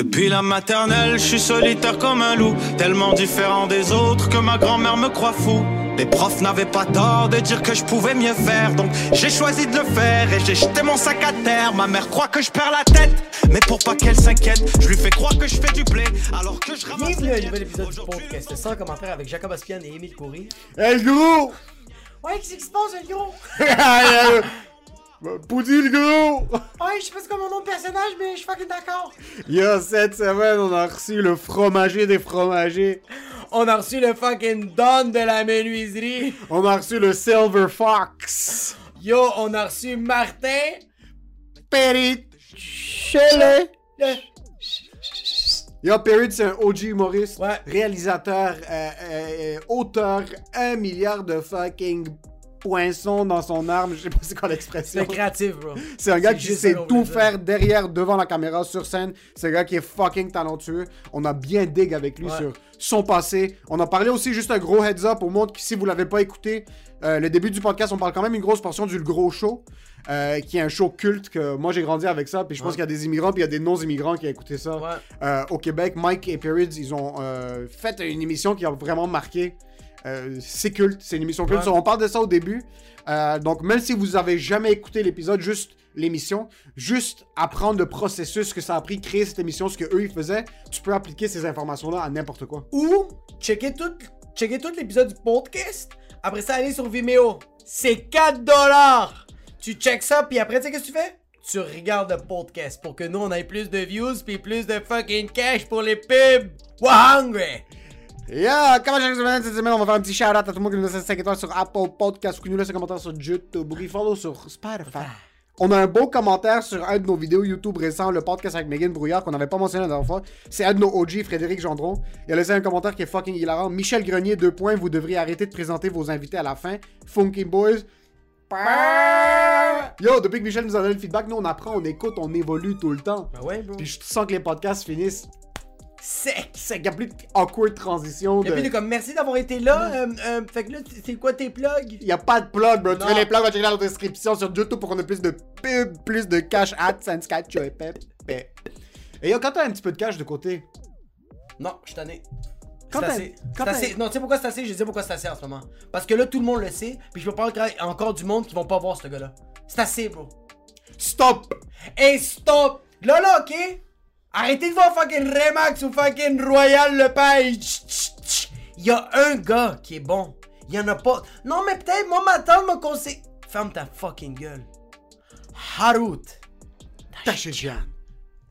Depuis la maternelle, je suis solitaire comme un loup, tellement différent des autres que ma grand-mère me croit fou. Les profs n'avaient pas tort de dire que je pouvais mieux faire, donc j'ai choisi de le faire et j'ai jeté mon sac à terre. Ma mère croit que je perds la tête, mais pour pas qu'elle s'inquiète, je lui fais croire que je fais du blé alors que je ramasse. Bienvenue à un les nouvel épisode du podcast sans commentaire avec Jacob Aspian et Émile Coury. Hey gros! Ouais, qu'est-ce qui se passe, le gros? Hey, euh, Poudi le gros! Ouais, je sais pas c'est quoi mon nom de personnage, mais je suis fucking d'accord. Yo, cette semaine, on a reçu le fromager des fromagers. On a reçu le fucking Don de la menuiserie. On a reçu le Silver Fox. Yo, on a reçu Martin. Le... Yo, Perry, c'est un OG humoriste, Ouais. réalisateur, euh, euh, auteur, un milliard de fucking poinçons dans son arme. Je sais pas c'est quoi l'expression. C'est créatif, bro. C'est un gars qui sait tout faire derrière, devant la caméra, sur scène. C'est un gars qui est fucking talentueux. On a bien dig avec lui Ouais. sur son passé. On a parlé aussi juste un gros heads up au monde qui, si vous l'avez pas écouté, euh, le début du podcast, on parle quand même une grosse portion du Le Gros Show, euh, qui est un show culte que moi j'ai grandi avec ça. Puis je pense Ouais. qu'il y a des immigrants, puis il y a des non-immigrants qui ont écouté ça. Ouais. Euh, au Québec, Mike et Perrids, ils ont euh, fait une émission qui a vraiment marqué. Euh, c'est culte, c'est une émission culte. Ouais. On parle de ça au début. Euh, donc, même si vous avez jamais écouté l'épisode, juste l'émission, juste apprendre le processus que ça a pris créer cette émission, ce que eux ils faisaient, tu peux appliquer ces informations-là à n'importe quoi. Ou, checker tout, checker tout l'épisode du podcast. Après ça, aller sur Vimeo. C'est 4 dollars. Tu check ça, puis après, tu sais qu'est-ce que tu fais? Tu regardes le podcast pour que nous, on ait plus de views, puis plus de fucking cash pour les pubs. We're hungry. Yeah, comment chaque semaine, cette semaine, on va faire un petit shout-out à tout le monde qui nous laisse 5 étoiles sur Apple Podcast qui nous laisse un commentaire sur YouTube ou qui follow sur Spotify? On a un beau commentaire sur un de nos vidéos YouTube récents, le podcast avec Megan Brouillard, qu'on n'avait pas mentionné la dernière fois. C'est un de nos OG, Frédéric Gendron. Il a laissé un commentaire qui est fucking hilarant. Michel Grenier, deux points, vous devriez arrêter de présenter vos invités à la fin. Funky Boys. Yo, depuis que Michel nous a donné le feedback, nous on apprend, on écoute, on évolue tout le temps. Ben ouais, bro. Puis je sens que les podcasts finissent Sec. sec. Il n'y a plus de awkward transition. Et puis, il est comme, merci d'avoir été là. Euh, euh, fait que là, c'est quoi tes plugs? Il n'y a pas de plug, bro. Tu fais les plugs, va checker dans la description sur YouTube pour qu'on ait plus de pub, plus de cash AdSense, catch, et pep, pep. Et yo, quand t'as un petit peu de cash de côté, Non, je suis tanné. Quand C'est assez. Non, tu sais pourquoi c'est assez? Je sais pourquoi c'est assez en ce moment. Parce que là, tout le monde le sait, puis je peux a encore du monde qui vont pas voir ce gars-là. C'est assez, bro. stop! Hey, stop! Là, là, ok? Arrêtez de voir fucking Remax ou fucking Royal Lepage. Il y a un gars qui est bon. Il y en a pas. Non, mais peut-être, moi, ma tante m'a conseillé. Ferme ta fucking gueule. Harut. T'achètes Jeanne.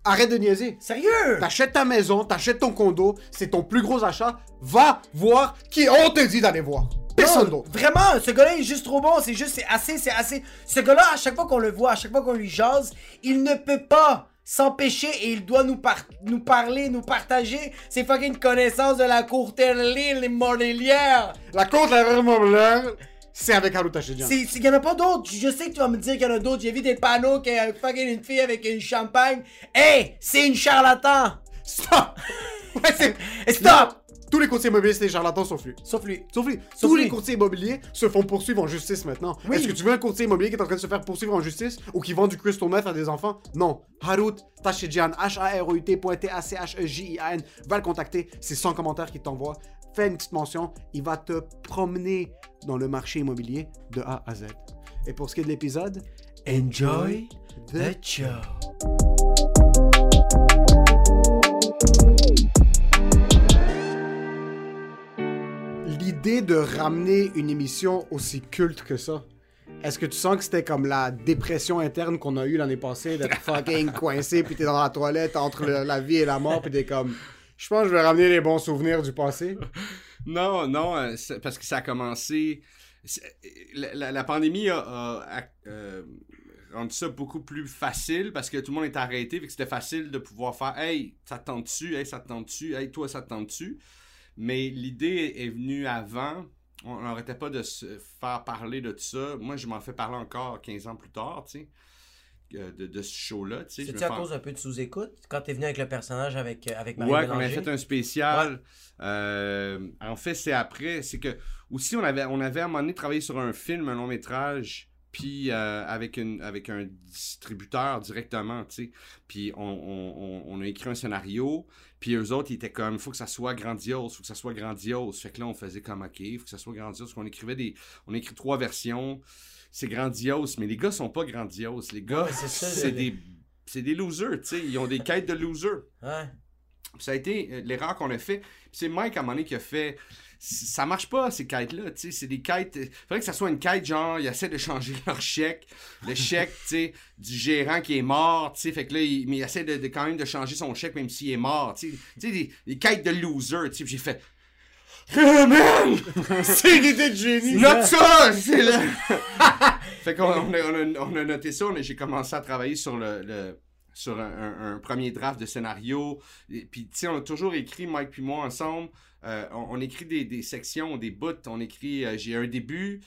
Arrête de niaiser. Sérieux? T'achètes ta maison, t'achètes ton condo, c'est ton plus gros achat. Va voir qui on te dit d'aller voir. Personne d'autre. Vraiment, ce gars-là est juste trop bon. C'est juste, c'est assez, c'est assez. Ce gars-là, à chaque fois qu'on le voit, à chaque fois qu'on lui jase, il ne peut pas s'empêcher et il doit nous, par- nous parler, nous partager ses fucking connaissances de la courterie, les mordelières. La la remobilière, c'est avec Haru Tachedjian. C'est, c'est, y en a pas d'autres. Je sais que tu vas me dire qu'il y en a d'autres. J'ai vu des panneaux qu'il y a fucking une fille avec une champagne. Hey, c'est une charlatan. Stop! Ouais, stop! Tous les courtiers immobiliers, c'est des charlatans sauf lui. Sauf lui. Sauf lui. Sauf Tous lui. les courtiers immobiliers se font poursuivre en justice maintenant. Oui. Est-ce que tu veux un courtier immobilier qui est en train de se faire poursuivre en justice ou qui vend du crystal meth à des enfants? Non. Harut Tachedjian, H-A-R-O-U-T T-A-C-H-E-J-I-A-N. Va le contacter. C'est son commentaire qui t'envoie. Fais une petite mention. Il va te promener dans le marché immobilier de A à Z. Et pour ce qui est de l'épisode, Enjoy the show. L'idée de ramener une émission aussi culte que ça, est-ce que tu sens que c'était comme la dépression interne qu'on a eue l'année passée, d'être fucking coincé, puis t'es dans la toilette entre le- la vie et la mort, puis t'es comme, je pense que je vais ramener les bons souvenirs du passé? Non, non, euh, parce que ça a commencé. La, la- la pandémie a, a- a, euh, rendu ça beaucoup plus facile parce que tout le monde est arrêté, fait que c'était facile de pouvoir faire Hey, ça te tente-tu? Hey, ça te tente-tu? Hey, toi, ça te tente-tu? Mais l'idée est venue avant. On n'arrêtait pas de se faire parler de tout ça. Moi, je m'en fais parler encore 15 ans plus tard, tu sais, euh, de, de ce show-là. tu sais. Me à cause un peu de sous-écoute? Quand t'es venu avec le personnage avec, euh, avec Marie Ouais, qu'on avait Bélanger? fait un spécial. Euh, en fait, c'est après. C'est que aussi, on avait, on avait à un moment donné travaillé sur un film, un long métrage puis euh, avec, une, avec un distributeur directement, tu sais. Puis on, on- on- a écrit un scénario, puis eux autres, ils étaient comme, il faut que ça soit grandiose, il faut que ça soit grandiose. Fait que là, on faisait comme, OK, il faut que ça soit grandiose. On écrivait des... On a écrit trois versions, c'est grandiose, mais les gars sont pas grandioses. Les gars, Ouais, c'est des... C'est des losers, tu sais. Ils ont des quêtes de losers. Ouais. Ça a été euh, l'erreur qu'on a fait. C'est Mike à un moment donné qui a fait. Ça marche pas, ces quêtes-là. tu sais, C'est des quêtes. Il faudrait que ça soit une quête genre, ils essaient de changer leur chèque. Le chèque, tu sais, du gérant qui est mort. tu sais, Fait que là, il, mais il essaie de, de- quand même de changer son chèque même s'il est mort. Tu sais, des, des quêtes de loser. tu sais, j'ai fait. Ah, man! C'est de génie. Note ça! C'est là! fait qu'on on a, on a- on a noté ça, on a- j'ai commencé à travailler sur le, le- sur un, un- un premier draft de scénario. Et Puis, tu sais, on a toujours écrit, Mike puis moi, ensemble. Euh, on, écrit des, des sections, des bouts. On écrit, euh, j'ai un début,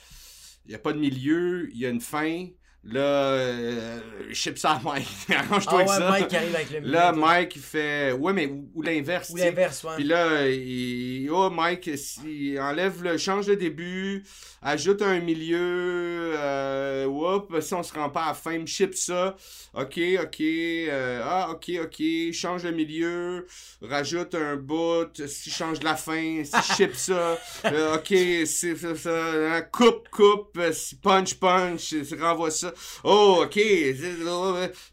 il n'y a pas de milieu, il y a une fin. Là, euh, ship ça à Mike. Arrange-toi Ah avec ça. Mike arrive avec le Là, Mike, il fait. Ouais, mais ou, ou l'inverse. Ou l'inverse, ouais. Puis là, il... oh Mike, si... enlève le, change le début, ajoute un milieu, euh, whoop, si on se rend pas à la fin, ship ça, ok, ok, euh, ah ok, ok, change le milieu, rajoute un bout, si change la fin, si ship ça, euh, ok, c'est ça, hein, coupe, coupe, si punch, punch, renvoie ça, oh ok,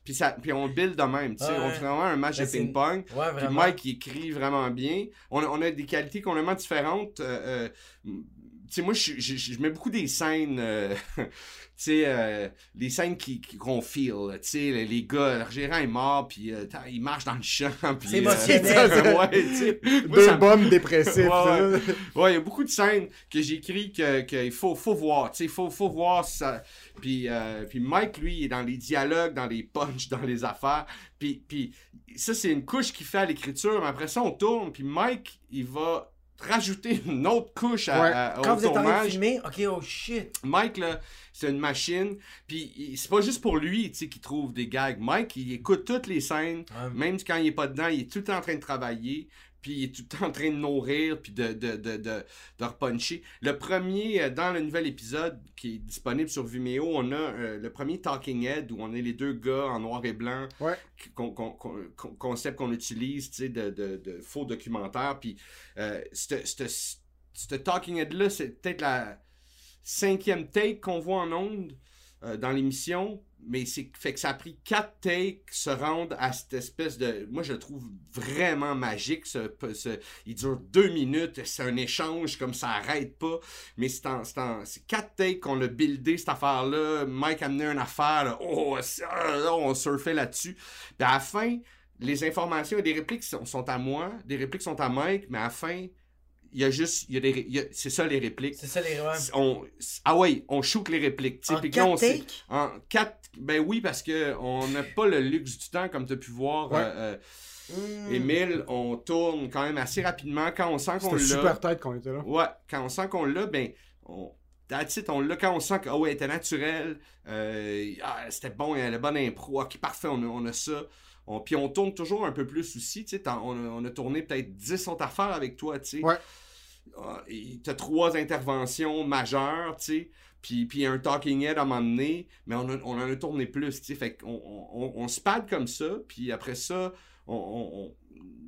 puis ça, puis on build de même, tu sais, Ouais. on fait vraiment un match Ben, de ping-pong. Ouais, Puis. Mike, il écrit vraiment bien. On a, on a des qualités complètement différentes. Euh, euh, tu sais, moi, je, je, je mets beaucoup des scènes, euh, sais, euh, les scènes qui, qui- qu'on feel. Tu sais, les, les gars, le gérant est mort, puis euh, il marche dans le champ. puis, C'est euh, émotionnel. ouais, tu sais. Moi, Deux ça bombes dépressifs. Ouais, ça. ouais. Ouais, il y a beaucoup de scènes que j'écris que qu'il faut, faut voir, tu sais, faut, faut voir ça. Puis, euh, puis Mike, lui, il est dans les dialogues, dans les punchs, dans les affaires. Puis, puis ça, c'est une couche qu'il fait à l'écriture, mais après ça, on tourne, puis Mike, il va rajouter une autre couche à, Ouais. à- au Quand vous êtes en train de filmer, ok, oh shit. Mike, là, c'est une machine. Puis c'est pas juste pour lui, tu sais, qu'il trouve des gags. Mike, il écoute toutes les scènes. Ouais. Même quand il est pas dedans, il est tout le temps en train de travailler. Puis il est tout le temps en train de nourrir, puis de, de, de, de, de repuncher. Le premier, euh, dans le nouvel épisode qui est disponible sur Vimeo, on a euh, le premier Talking Head où on est les deux gars en noir et blanc. Ouais. Con- con- con- con- concept qu'on utilise, tu sais, de, de, de faux documentaires. Puis euh, ce ce Talking Head-là, c'est peut-être la cinquième take qu'on voit en ondes euh, dans l'émission, mais c'est fait que ça a pris quatre takes se rendre à cette espèce de. Moi, je le trouve vraiment magique. Ce, ce- il dure deux minutes, c'est un échange comme ça arrête pas. Mais c'est en, en- quatre takes qu'on a buildé cette affaire-là. Mike a amené une affaire, là. oh, là, on surfait là-dessus. Puis à la fin, les informations et des répliques sont, sont à moi, des répliques sont à Mike, mais à la fin, il y a juste. il y a des ré- il y a- c'est ça les répliques. C'est ça les ouais. On, ah ouais, on shoot les répliques. En on quatre? En. Ben oui, parce que on n'a pas le luxe du temps, comme tu as pu voir. Ouais. euh, euh, Hmm. Émile, on tourne quand même assez rapidement. Quand on sent qu'on l'a. super tête quand on était là. Ouais, quand on sent qu'on l'a, ben. On... That's it, on l'a quand on sent que, oh, ouais, elle était naturelle, euh, ah, c'était bon, il y a la bonne impro, ok, parfait, on a, on a ça. On- puis on tourne toujours un peu plus aussi, tu sais, on, a- on a tourné peut-être 10 autres affaires avec toi, tu sais. Ouais. Ah, T'as trois interventions majeures, tu sais, puis, puis un talking head à un moment donné, mais on, a- on en a tourné plus, tu sais, fait qu'on on, on, se pad comme ça, puis après ça, on-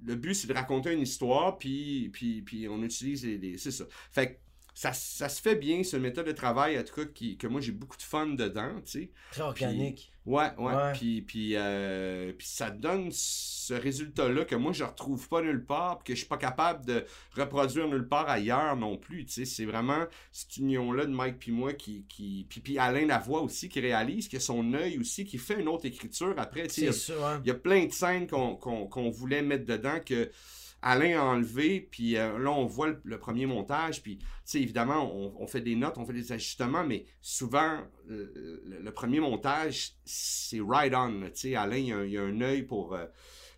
le but c'est de raconter une histoire, puis, puis, puis on utilise les, les- c'est ça. Fait que ça, ça se fait bien, une méthode de travail, en tout cas, qui, que moi j'ai beaucoup de fun dedans, tu sais. Très organique. Ouais, ouais. Ouais. Puis, puis, euh, puis ça donne ce résultat-là que moi, je retrouve pas nulle part, puis que je suis pas capable de reproduire nulle part ailleurs non plus. Tu sais, c'est vraiment cette union-là de Mike puis moi qui. qui puis, puis Alain Lavoie aussi qui réalise, qui a son œil aussi, qui fait une autre écriture après. Tu sais, il y a- C'est ça, hein. il y a plein de scènes qu'on voulait mettre dedans que Alain a enlevé, puis euh, là, on voit le, le premier montage, puis, tu sais, évidemment, on, on fait des notes, on fait des ajustements, mais souvent, le, premier montage, c'est right on, tu sais, Alain, il y a, il a un œil pour... euh,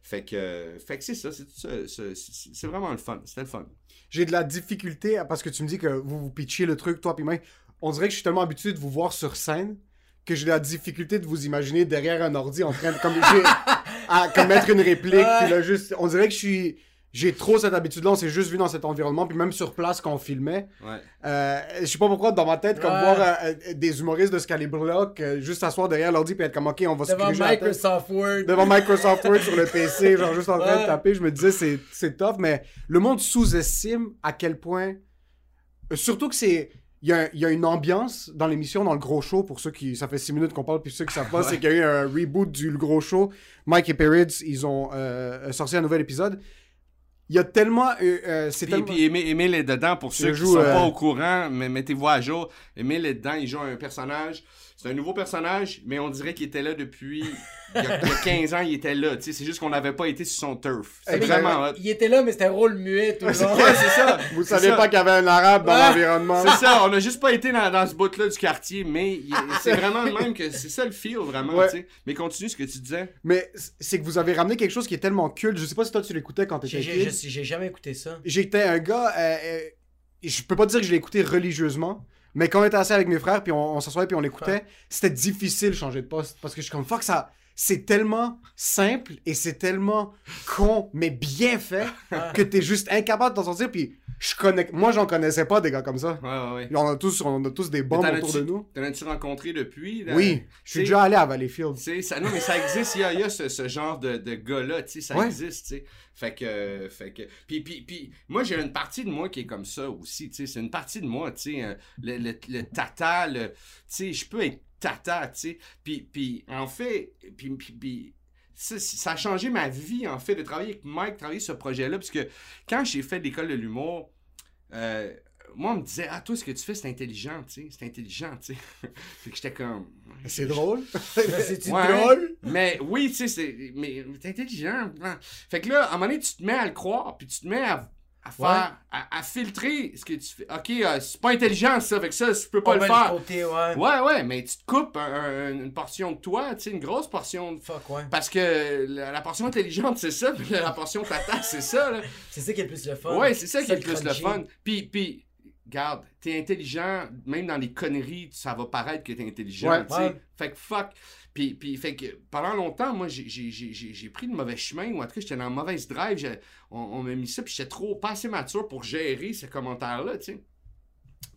fait que, fait que c'est ça, c'est vraiment le fun, c'était le fun. J'ai de la difficulté parce que tu me dis que vous vous pitchez le truc, toi puis moi. On dirait que je suis tellement habitué de vous voir sur scène que j'ai de la difficulté de vous imaginer derrière un ordi en train de comme, à, comme mettre une réplique. Puis là, juste, on dirait que je suis. J'ai trop cette habitude-là, on s'est juste vu dans cet environnement, puis même sur place quand on filmait. Ouais. Euh, je sais pas pourquoi, dans ma tête, comme Ouais. voir euh, euh, des humoristes de ce calibre-là, que juste s'asseoir derrière l'ordi puis être comme, ok, on va se Devant la tête. Microsoft Word. devant Microsoft Word sur le PC, genre juste en train Ouais. de taper, je me disais c'est c'est tough, mais le monde sous-estime à quel point, euh, surtout que c'est, il y, a il y a une ambiance dans l'émission, dans le gros show, pour ceux qui, ça fait 6 minutes qu'on parle, puis ceux qui savent pas, Ouais. c'est qu'il y a eu un reboot du le gros show. Mike et Perrids, ils ont euh, sorti un nouvel épisode. Il y a tellement, euh, euh, c'est Puis, tellement... puis Émile, Émile est dedans, pour ceux qui joue, sont euh, pas au courant, mais mettez-vous à jour. Émile est dedans, il joue un personnage. C'est un nouveau personnage, mais on dirait qu'il était là depuis. Il y, a, il y a 15 ans, il était là. tu sais, C'est juste qu'on n'avait pas été sur son turf. C'est vraiment hot. Il était là, mais c'était un rôle muet tout le long. Ouais, c'est ça. Vous saviez ça. pas qu'il y avait un arabe dans Ouais. l'environnement. C'est ça, on a juste pas été dans, dans ce bout-là du quartier, mais il- c'est vraiment le même que c'est ça le feel, vraiment, Ouais. tu sais. Mais continue ce que tu disais. Mais c'est que vous avez ramené quelque chose qui est tellement culte. Je sais pas si toi tu l'écoutais quand t'étais j'ai- kid. j'ai- j'ai jamais écouté ça. J'étais un gars. euh, euh, je peux pas dire que je l'ai écouté religieusement, mais quand on était assis avec mes frères, puis on, on s'assoyait, puis on l'écoutait, Ouais. c'était difficile de changer de poste. Parce que je suis comme, fuck, ça. C'est tellement simple et c'est tellement con, mais bien fait, que t'es juste incapable de t'en sortir. Puis je connais. Moi, j'en connaissais pas des gars comme ça. Ouais, ouais, ouais. On a tous, on a tous des bombes autour de nous. T'en as-tu rencontré depuis? là? Oui, je suis déjà allé à Valleyfield. Ça, non, mais ça existe, il y a, il y a ce, ce genre de, de gars-là, tu sais, ça existe, tu sais. Fait que, fait que, puis, puis, puis, moi, j'ai une partie de moi qui est comme ça aussi, tu sais, c'est une partie de moi, tu sais, euh, le, le, le tata, le, tu sais, je peux être tata, tu sais, puis, puis, en fait, puis, puis, puis, ça, ça a changé ma vie, en fait, de travailler avec Mike, travailler sur ce projet-là, parce que quand j'ai fait l'école de l'humour, euh, moi, on me disait, ah, toi, ce que tu fais, c'est intelligent, tu sais, c'est intelligent, tu sais. fait que j'étais comme... C'est drôle. C'est-tu Ouais. drôle? Mais oui, tu sais, c'est. Mais t'es intelligent. Fait que là, à un moment donné, tu te mets à le croire, puis tu te mets à, à faire. À, à filtrer ce que tu fais. Ok, euh, c'est pas intelligent ça, que ça, je peux pas On le faire. côté, ouais. Ouais, ouais, mais tu te coupes un- un- une portion de toi, tu sais, une grosse portion. de- Fuck, ouais. Parce que la, la portion intelligente, c'est ça, puis la portion tata, c'est ça, là. C'est ça qui est le plus le fun. Ouais, c'est ça qui est le plus le fun. Puis, puis, garde, t'es intelligent, même dans les conneries, ça va paraître que t'es intelligent, Ouais. tu sais. Fait que fuck. Puis, fait que pendant longtemps, moi, j'ai- pris le mauvais chemin, ou en tout cas, j'étais dans le mauvaise drive. On, m'a mis ça, puis j'étais trop, pas assez mature pour gérer ces commentaires-là, tu sais.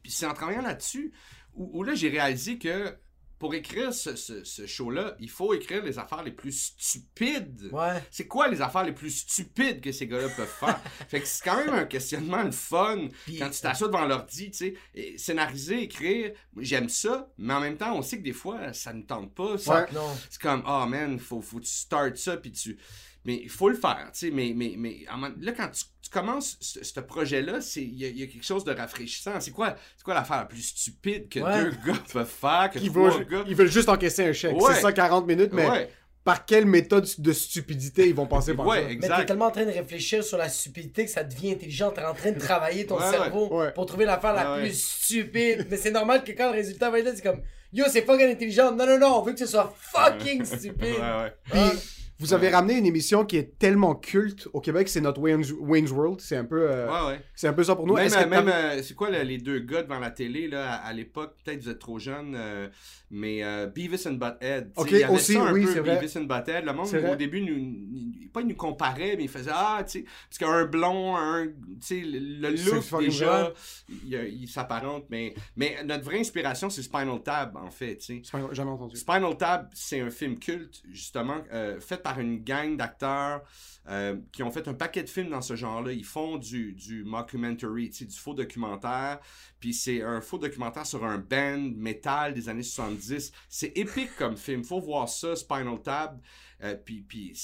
Puis c'est en travaillant là-dessus où là, j'ai réalisé que pour écrire ce, ce- ce show-là, il faut écrire les affaires les plus stupides. Ouais. C'est quoi les affaires les plus stupides que ces gars-là peuvent faire? fait que c'est quand même un questionnement le fun quand tu t'assois devant l'ordi, tu sais. Et Scénariser, écrire, j'aime ça, mais en même temps, on sait que des fois, ça ne tente pas. ça- Ouais. Non. C'est comme, oh man, faut, faut que tu startes ça, puis tu. Mais il faut le faire, tu sais. Mais, mais, mais là, quand tu, tu commences ce, ce projet-là, c'est- il y, a- il y a quelque chose de rafraîchissant. C'est quoi, c'est quoi l'affaire la plus stupide que Ouais. deux gars peuvent faire, que Ils trois veulent, gars. ils veulent juste encaisser un chèque. Ouais. C'est ça, 40 minutes, mais Ouais, par quelle méthode de stupidité ils vont passer par ouais, ça? Mais t'es tellement en train de réfléchir sur la stupidité que ça devient intelligent. T'es en train de travailler ton Ouais, cerveau ouais. Pour trouver l'affaire la plus stupide. Mais c'est normal que quand le résultat va être là, c'est comme Yo, c'est fucking intelligent. Non, non, non, on veut que ce soit fucking stupide. Ouais, ouais. Puis, Ah. Vous avez ramené une émission qui est tellement culte au Québec, c'est notre Wayne's, Wayne's World. C'est un peu, euh, Ouais, ouais. c'est un peu ça pour nous. Même, euh, euh, c'est quoi le- les deux gars devant la télé là, à, à l'époque, peut-être vous êtes trop jeune, euh, mais Beavis and Butthead. Ok, il y avait aussi, ça un oui, peu, c'est vrai. Beavis and Butthead. Le monde au début, nous, nous- pas il nous comparait, mais il faisait ah, tu sais, parce qu'un blond, un, tu sais, le, look déjà, il, il s'apparente, mais, mais notre vraie inspiration c'est Spinal Tap en fait, pas- Jamais entendu. Spinal Tap, c'est un film culte, justement, fait par une gang d'acteurs euh, qui ont fait un paquet de films dans ce genre-là. Ils font du, du mockumentary, du faux documentaire. Puis c'est un faux documentaire sur un band metal des années 70. C'est épique comme film. Faut voir ça, Spinal Tap. Euh, puis puis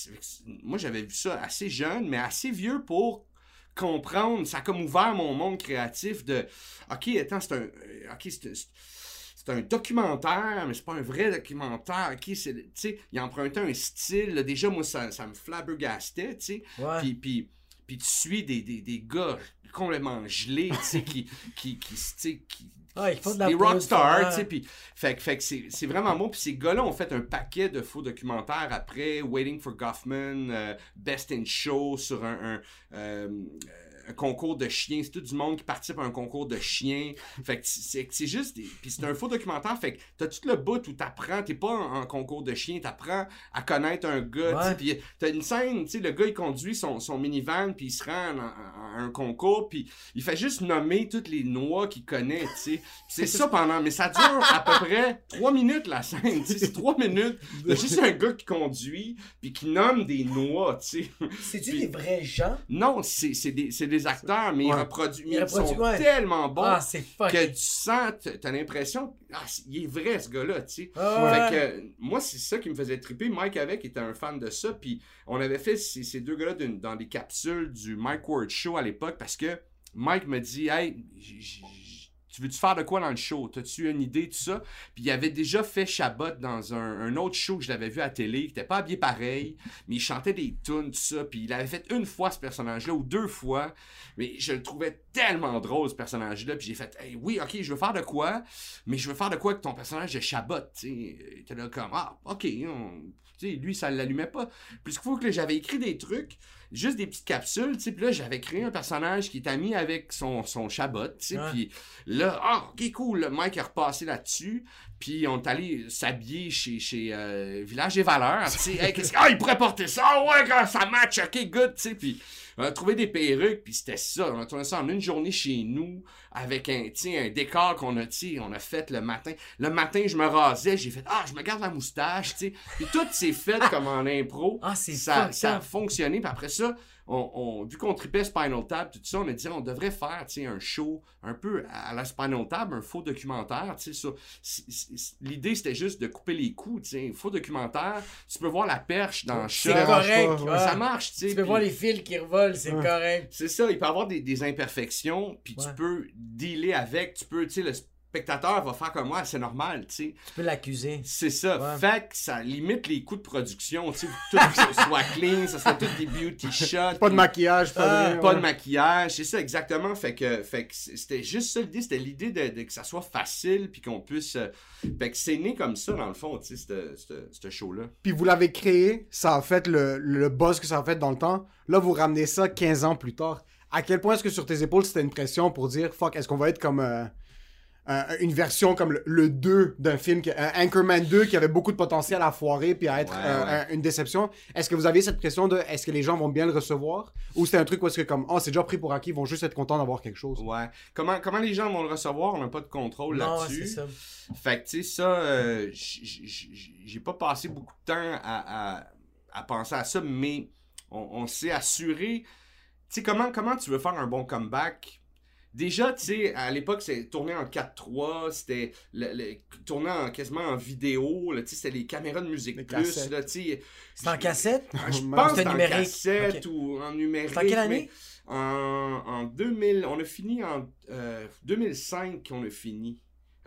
moi, j'avais vu ça assez jeune, mais assez vieux pour comprendre. Ça a comme ouvert mon monde créatif de... OK, attends, c'est un... euh, OK, c'est... c'est- un documentaire, mais c'est pas un vrai documentaire. C'est, tu sais, il empruntait un style. là, déjà, moi, ça, ça me flabbergastait, tu sais. Ouais. Puis, puis, puis tu suis des, des, des gars complètement gelés, tu sais, qui, qui, qui, qui, ils font de la des rockstars, ouais. tu sais, puis fait, que- fait que c'est, c'est vraiment bon. Puis ces gars-là ont fait un paquet de faux documentaires après, Waiting for Goffman, euh, Best in Show sur un, un, euh, un concours de chiens. C'est tout du monde qui participe à un concours de chiens. Fait que c'est c'est juste. des- Puis c'est un faux documentaire. Fait que t'as tout le bout où t'apprends. T'es pas en, en concours de chiens. T'apprends à connaître un gars. Puis t'as une scène, tu sais, le gars il conduit son, son minivan. Puis il se rend à, à- à un concours. Puis il fait juste nommer toutes les noix qu'il connaît. tu sais. C'est ça pendant. Mais ça dure à peu près trois minutes la scène. C'est trois minutes. Juste un gars qui conduit. Puis qui nomme des noix. tu sais. C'est-tu des vrais gens? Non, c'est des, des acteurs, mais ils Ouais. reproduisent. Ils Ils reproduisent, sont ouais. tellement bons ah, que tu sens, t'as l'impression, ah, il est vrai ce gars-là, tu sais. Ah, ouais. Fait que moi, c'est ça qui me faisait triper. Mike avec était un fan de ça, puis on avait fait ces, ces deux gars-là dans des capsules du Mike Ward Show à l'époque parce que Mike me dit, hey, tu veux-tu faire de quoi dans le show? T'as-tu une idée, tout ça? Puis il avait déjà fait Chabot dans un, autre show que je l'avais vu à télé, qui était pas habillé pareil, mais il chantait des tunes, tout ça. Puis il avait fait une fois ce personnage-là, ou deux fois, mais je le trouvais tellement drôle, ce personnage-là. Puis j'ai fait, oui, ok, je veux faire de quoi, mais je veux faire de quoi avec ton personnage de Chabot, tu sais? Là comme, ah, ok, tu sais, lui, ça l'allumait pas. Puis il faut que j'avais écrit des trucs, juste des petites capsules, tu sais. Puis là, j'avais créé un personnage qui est ami avec son, son Chabot, tu sais. Puis là, ah, ok, cool, le Mike est repassé là-dessus. Puis on est allé s'habiller chez, chez euh, Village des Valeurs. Tu sais, Hey, que- ah, il pourrait porter ça? Ah ouais, ça match, ok, good, tu sais. Puis on a trouvé des perruques, puis c'était ça. On a tourné ça en une journée chez nous, avec un, un décor qu'on a, on a fait le matin. Le matin, je me rasais, j'ai fait, ah, je me garde la moustache, tu sais. Puis tout s'est fait comme en impro. Ah, c'est ça, fucked ça a fonctionné. Puis après ça, on, on- vu qu'on tripait Spinal Tap, tout ça, on a dit on devrait faire tu sais, un show un peu à la Spinal Tap, un faux documentaire. tu sais, sur- c'est- c'est- L'idée, c'était juste de couper les coups. tu sais. Un faux documentaire, tu peux voir la perche dans le C'est chat. correct. pas, ouais. Ça marche, tu sais. Tu peux voir les fils qui revolent, c'est Ouais. correct. C'est ça, il peut y avoir des, des imperfections, puis Ouais. tu peux dealer avec, tu peux, tu sais, le spectateur va faire comme moi, c'est normal, tu sais. Tu peux l'accuser. C'est ça. Ouais. Fait que ça limite les coûts de production, tu sais, tout que ce soit clean, ça serait tout des beauty shots. Pas de maquillage, pas Ah, de rien, pas ouais. de maquillage, c'est ça exactement. Fait que, fait que c'était juste ça l'idée, c'était l'idée de, de que ça soit facile puis qu'on puisse. euh, fait que c'est né comme ça dans le fond, tu sais, ce show-là. Puis vous l'avez créé, ça a fait le, le buzz que ça a fait dans le temps. Là, vous ramenez ça 15 ans plus tard. À quel point est-ce que sur tes épaules, c'était une pression pour dire, fuck, est-ce qu'on va être comme euh, un- une version comme le, le 2 d'un film, qui- un Anchorman 2 qui avait beaucoup de potentiel à foirer puis à être Ouais, euh, ouais. un- une déception. Est-ce que vous aviez cette pression de, est-ce que les gens vont bien le recevoir? Ou c'était un truc où est-ce que comme, oh, c'est déjà pris pour acquis, ils vont juste être contents d'avoir quelque chose? Ouais. Comment, comment les gens vont le recevoir, on n'a pas de contrôle Non, ouais, là-dessus. c'est ça. Fait que, tu sais, ça, euh, j'ai pas passé beaucoup de temps à, à- à penser à ça, mais on, on s'est assuré. Tu sais, comment, comment tu veux faire un bon comeback? Déjà, tu sais, à l'époque, c'est tourné en 4-3, c'était tourné en, quasiment en vidéo, tu sais, c'était les caméras de musique Les plus, là, tu sais. C'est en cassette? Je pense que C'était en cassette Ok. ou en numérique. En quelle année? En, en 2000, on a fini en euh, 2005 qu'on a fini.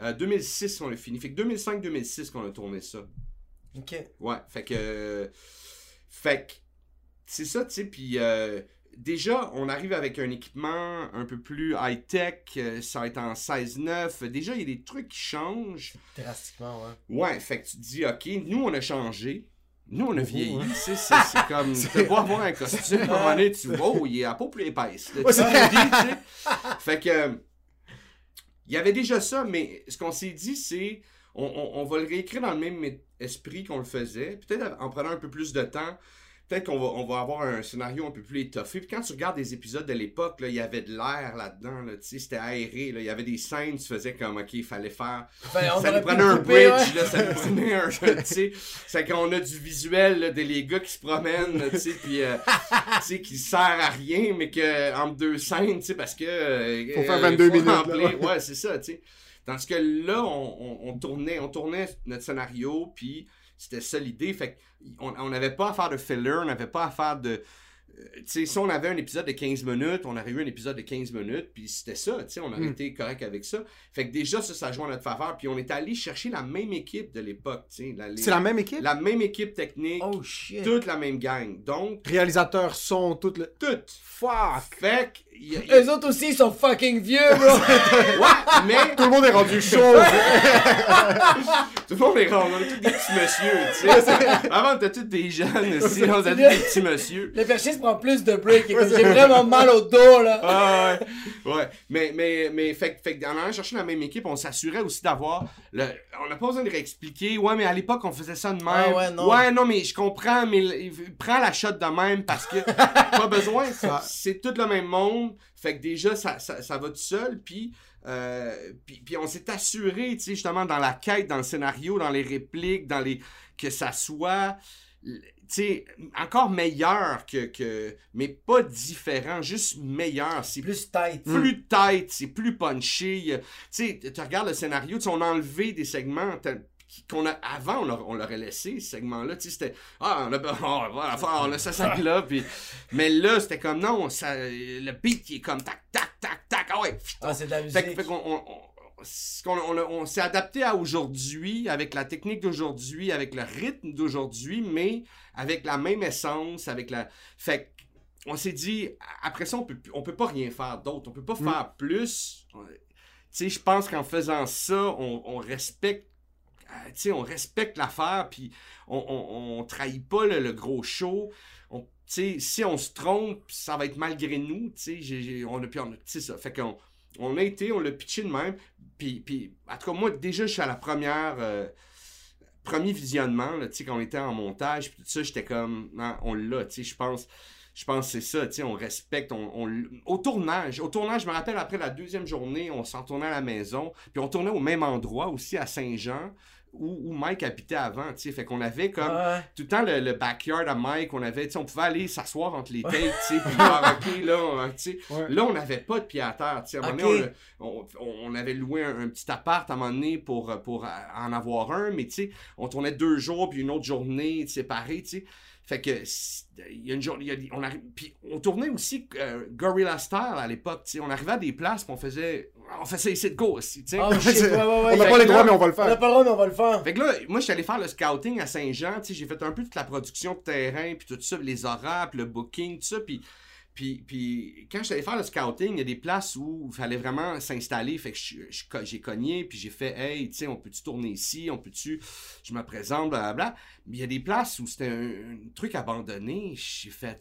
Euh, 2006 on a fini. Fait que 2005-2006 qu'on a tourné ça. Ok. Ouais, fait que... euh, fait que... C'est ça, tu sais, puis... euh, Déjà, on arrive avec un équipement un peu plus high-tech, euh, ça va être en 16-9. Déjà, il y a des trucs qui changent. Drastiquement, ouais. Ouais, fait que tu te dis, OK, nous, on a changé. Nous, on a vieilli. hein. tu sais, C'est c'est comme, tu peux pas avoir un costume, à un moment donné, tu vois, oh, il est à peau plus épaisse. là. Ouais, Tu sais. Fait que, il y avait déjà ça, mais ce qu'on s'est dit, c'est, on, on- on va le réécrire dans le même esprit qu'on le faisait, peut-être en prenant un peu plus de temps. Peut-être qu'on va, on va avoir un scénario un peu plus étoffé. Puis quand tu regardes des épisodes de l'époque, là, il y avait de l'air là-dedans. Là, tu sais, c'était aéré. là. Il y avait des scènes, tu faisais comme, OK, il fallait faire Ben, on ça nous prenait un couper, bridge, ouais. là, ça nous prenait un, tu sais, c'est qu'on a du visuel, là, des les gars qui se promènent, tu sais, puis, euh, tu sais, qui sert à rien, mais que, entre deux scènes, tu sais, parce que... euh, Faut faire euh, 22 minutes, là, remplir- ouais. ouais, c'est ça, tu sais. Tandis que là, on, tournait, on tournait notre scénario, puis c'était ça l'idée, fait qu'on on n'avait pas à faire de filler, on n'avait pas à faire de... euh, sais, si on avait un épisode de 15 minutes, on aurait eu un épisode de 15 minutes, puis c'était ça, tu sais, on aurait Mm. été correct avec ça. Fait que déjà, ça, ça joue en notre faveur. Puis on est allé chercher la même équipe de l'époque, tu sais. C'est la même équipe? la même équipe technique, Oh shit. toute la même gang. Donc, Réalisateur, son, tout le... toute. Fuck! Fait que, y a- y a- Eux autres aussi, ils sont fucking vieux, bro. ouais, mais Tout le monde est rendu chaud! tout le monde est rond, on est tous des petits messieurs, tu sais. Avant, était tous des jeunes aussi, on était tous des petits messieurs. Le Chris prend plus de breaks. J'ai vraiment mal au dos, là. Ah ouais, ouais. Mais, mais, mais, fait, en allant chercher la même équipe, on s'assurait aussi d'avoir. Le... On n'a pas besoin de réexpliquer. Ouais, mais à l'époque, on faisait ça de même. Ah ouais, non. mais je comprends, mais prends la shot de même parce que pas besoin. c'est- C'est tout le même monde. Fait que déjà, ça, ça, ça va tout seul. Puis. euh, puis, puis on s'est assuré, tu sais, justement, dans la quête, dans le scénario, dans les répliques, dans les. que ça soit. Tu sais, encore meilleur que, que. Mais pas différent, juste meilleur. C'est Plus tight. plus tight, c'est plus punché. il y a- Tu sais, tu regardes le scénario, tu sais, on a enlevé des segments qu'on a avant on leur- on l'aurait laissé ce segment là tu sais c'était ah on a oh, voilà, on a ça ça là puis mais là c'était comme non ça le beat qui est comme tac tac tac tac ah ouais Ah, c'est de la musique. que- fait qu'on on, on- on, s'est adapté à aujourd'hui, avec la technique d'aujourd'hui, avec le rythme d'aujourd'hui, mais avec la même essence, avec la. Fait on s'est dit, après ça, on peut, on peut pas rien faire d'autre. On peut pas faire plus. Tu sais, je pense qu'en faisant ça, on, on respecte. euh, Tu sais, on respecte l'affaire, puis on, on, on trahit pas le, le gros show. On, si on se trompe, ça va être malgré nous. Tu sais, j'ai- j'ai- on a, puis on a- ça. Fait qu'on on a été, on l'a pitché de même. Puis, puis, en tout cas, moi, déjà, je suis à la première. euh, premier visionnement, là, quand on était en montage, puis tout ça, j'étais comme, non, on l'a, je pense. Je pense que c'est ça, tu on respecte, on, au tournage, au tournage, je me rappelle après la deuxième journée, on s'en tournait à la maison, puis on tournait au même endroit aussi à Saint-Jean, où, où Mike habitait avant, tu sais, fait qu'on avait comme, Ouais. tout le temps le, le backyard à Mike, on avait, tu sais, on pouvait aller s'asseoir entre les takes, tu sais, puis là, là, on- tu sais, Ouais. là, on n'avait pas de pied à terre, tu sais, à un moment donné, on, on- on avait loué un, un petit appart à un moment donné pour, pour euh, en avoir un, mais tu sais, on tournait deux jours, puis une autre journée séparée, tu sais, fait que, c'est- il y a une journée, a on arri- puis on tournait aussi euh, Gorilla Style à l'époque, tu sais, on arrivait à des places, puis on faisait, on faisait ici de go aussi, tu sais. Oh shit, ouais, ouais, ouais. on n'a pas les droits, mais on va le On n'a faire. pas le droit, mais on va le faire. Fait que là, moi, je suis allé faire le scouting à Saint-Jean, tu sais, j'ai fait un peu toute la production de terrain, puis tout ça, les horaires, puis le booking, tout ça, puis... Puis, puis quand allé faire le scouting, il y a des places où il fallait vraiment s'installer. Fait que j'ai cogné, puis j'ai fait Hey, tu sais, on peut-tu tourner ici? On peut-tu. Je me présente, blablabla. Mais il y a des places où c'était un, truc abandonné. J'ai fait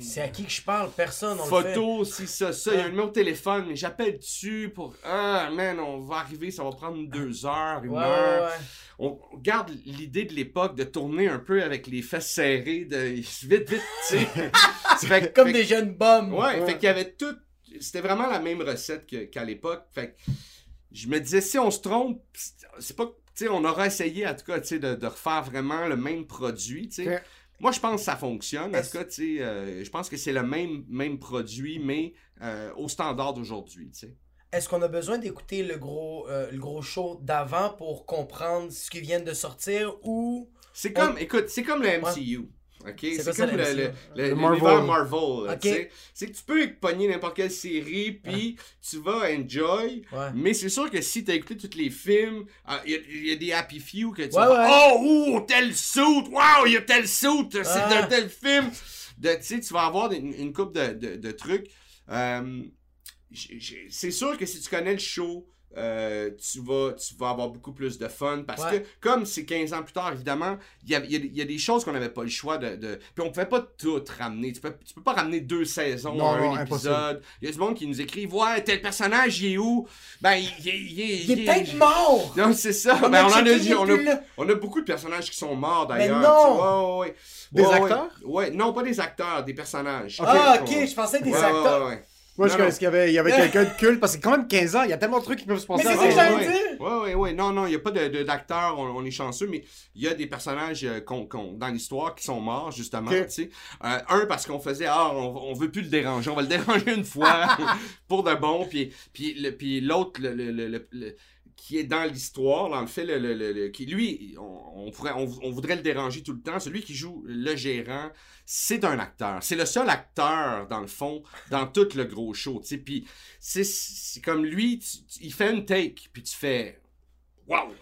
C'est à qui que je parle? Personne, on le fait. Photo, si ça, ça. Il y a un numéro de téléphone, mais j'appelle dessus pour. Ah, man, on va arriver, ça va prendre deux heures, une Ouais, heure ouais, ouais. on garde l'idée de l'époque de tourner un peu avec les fesses serrées, de vite, vite, tu sais. Comme fait des jeunes bums. que- Ouais, fait qu'il y avait tout. C'était vraiment la même recette qu'à l'époque. Fait que je me disais, si on se trompe, c'est pas. Tu sais, on aura essayé, en tout cas, tu sais, de, de refaire vraiment le même produit, tu sais. Moi, je pense que ça fonctionne. Tu sais, euh, je pense que c'est le même, même produit, mais euh, au standard d'aujourd'hui, tu sais. Est-ce qu'on a besoin d'écouter le gros, euh, le gros show d'avant pour comprendre ce qui vient de sortir ou. C'est comme, écoute, c'est comme le MCU. OK? C'est comme le le, le, Marvel. Marvel. C'est que tu peux pogner n'importe quelle série, puis tu vas enjoy. Ouais. Mais c'est sûr que si tu as écouté tous les films, ah, il y, a- il y a des happy few que tu Ouais, vas ouais. Oh, ouh, tel suit! Wow, il y a tel suit! C'est Ah. d'un tel film! De- Tu sais, tu vas avoir une, une coupe de, de, de trucs. Euh, c'est sûr que si tu connais le show, euh, tu, vas, tu vas avoir beaucoup plus de fun parce Ouais. que, comme c'est 15 ans plus tard, évidemment, il y a, il y a- y a des choses qu'on n'avait pas le choix de, de. Puis on pouvait pas tout ramener. Tu peux, tu peux pas ramener deux saisons Non, un non, épisode. Il y a du monde qui nous écrit Ouais, tel personnage, il est où Ben, il, il, il, Il est peut-être mort! Non, c'est ça. On Ben, a on, en a, checké, il est on, a, plus là. on a beaucoup de personnages qui sont morts d'ailleurs. Mais non! tu sais, ouais, ouais, ouais. Des acteurs? Ouais, non, pas des acteurs, des personnages. Ah, ok, je pensais des Ouais, ouais, acteurs. Moi, Non, je connais qu'il y avait, il y avait quelqu'un de culte parce que quand même 15 ans, il y a tellement de trucs qui peuvent se passer. Mais c'est avant. ça que j'allais dire. Ouais, ouais, ouais. Non, non, il n'y a pas de, de- d'acteurs, on, on est chanceux, mais il y a des personnages euh, qu'on- qu'on- dans l'histoire qui sont morts, justement. Sais. Euh, un, parce qu'on faisait, ah, on, on veut plus le déranger, on va le déranger une fois pour de bon, puis, puis, le- puis l'autre, le, le- le- le- le- qui est dans l'histoire, dans le fait, le, le- le- qui lui, on, pourrait, on, voudrait le déranger tout le temps. Celui qui joue le gérant, c'est un acteur. C'est le seul acteur, dans le fond, dans tout le gros show. Puis c'est, comme lui, il fait une take, puis tu fais Waouh!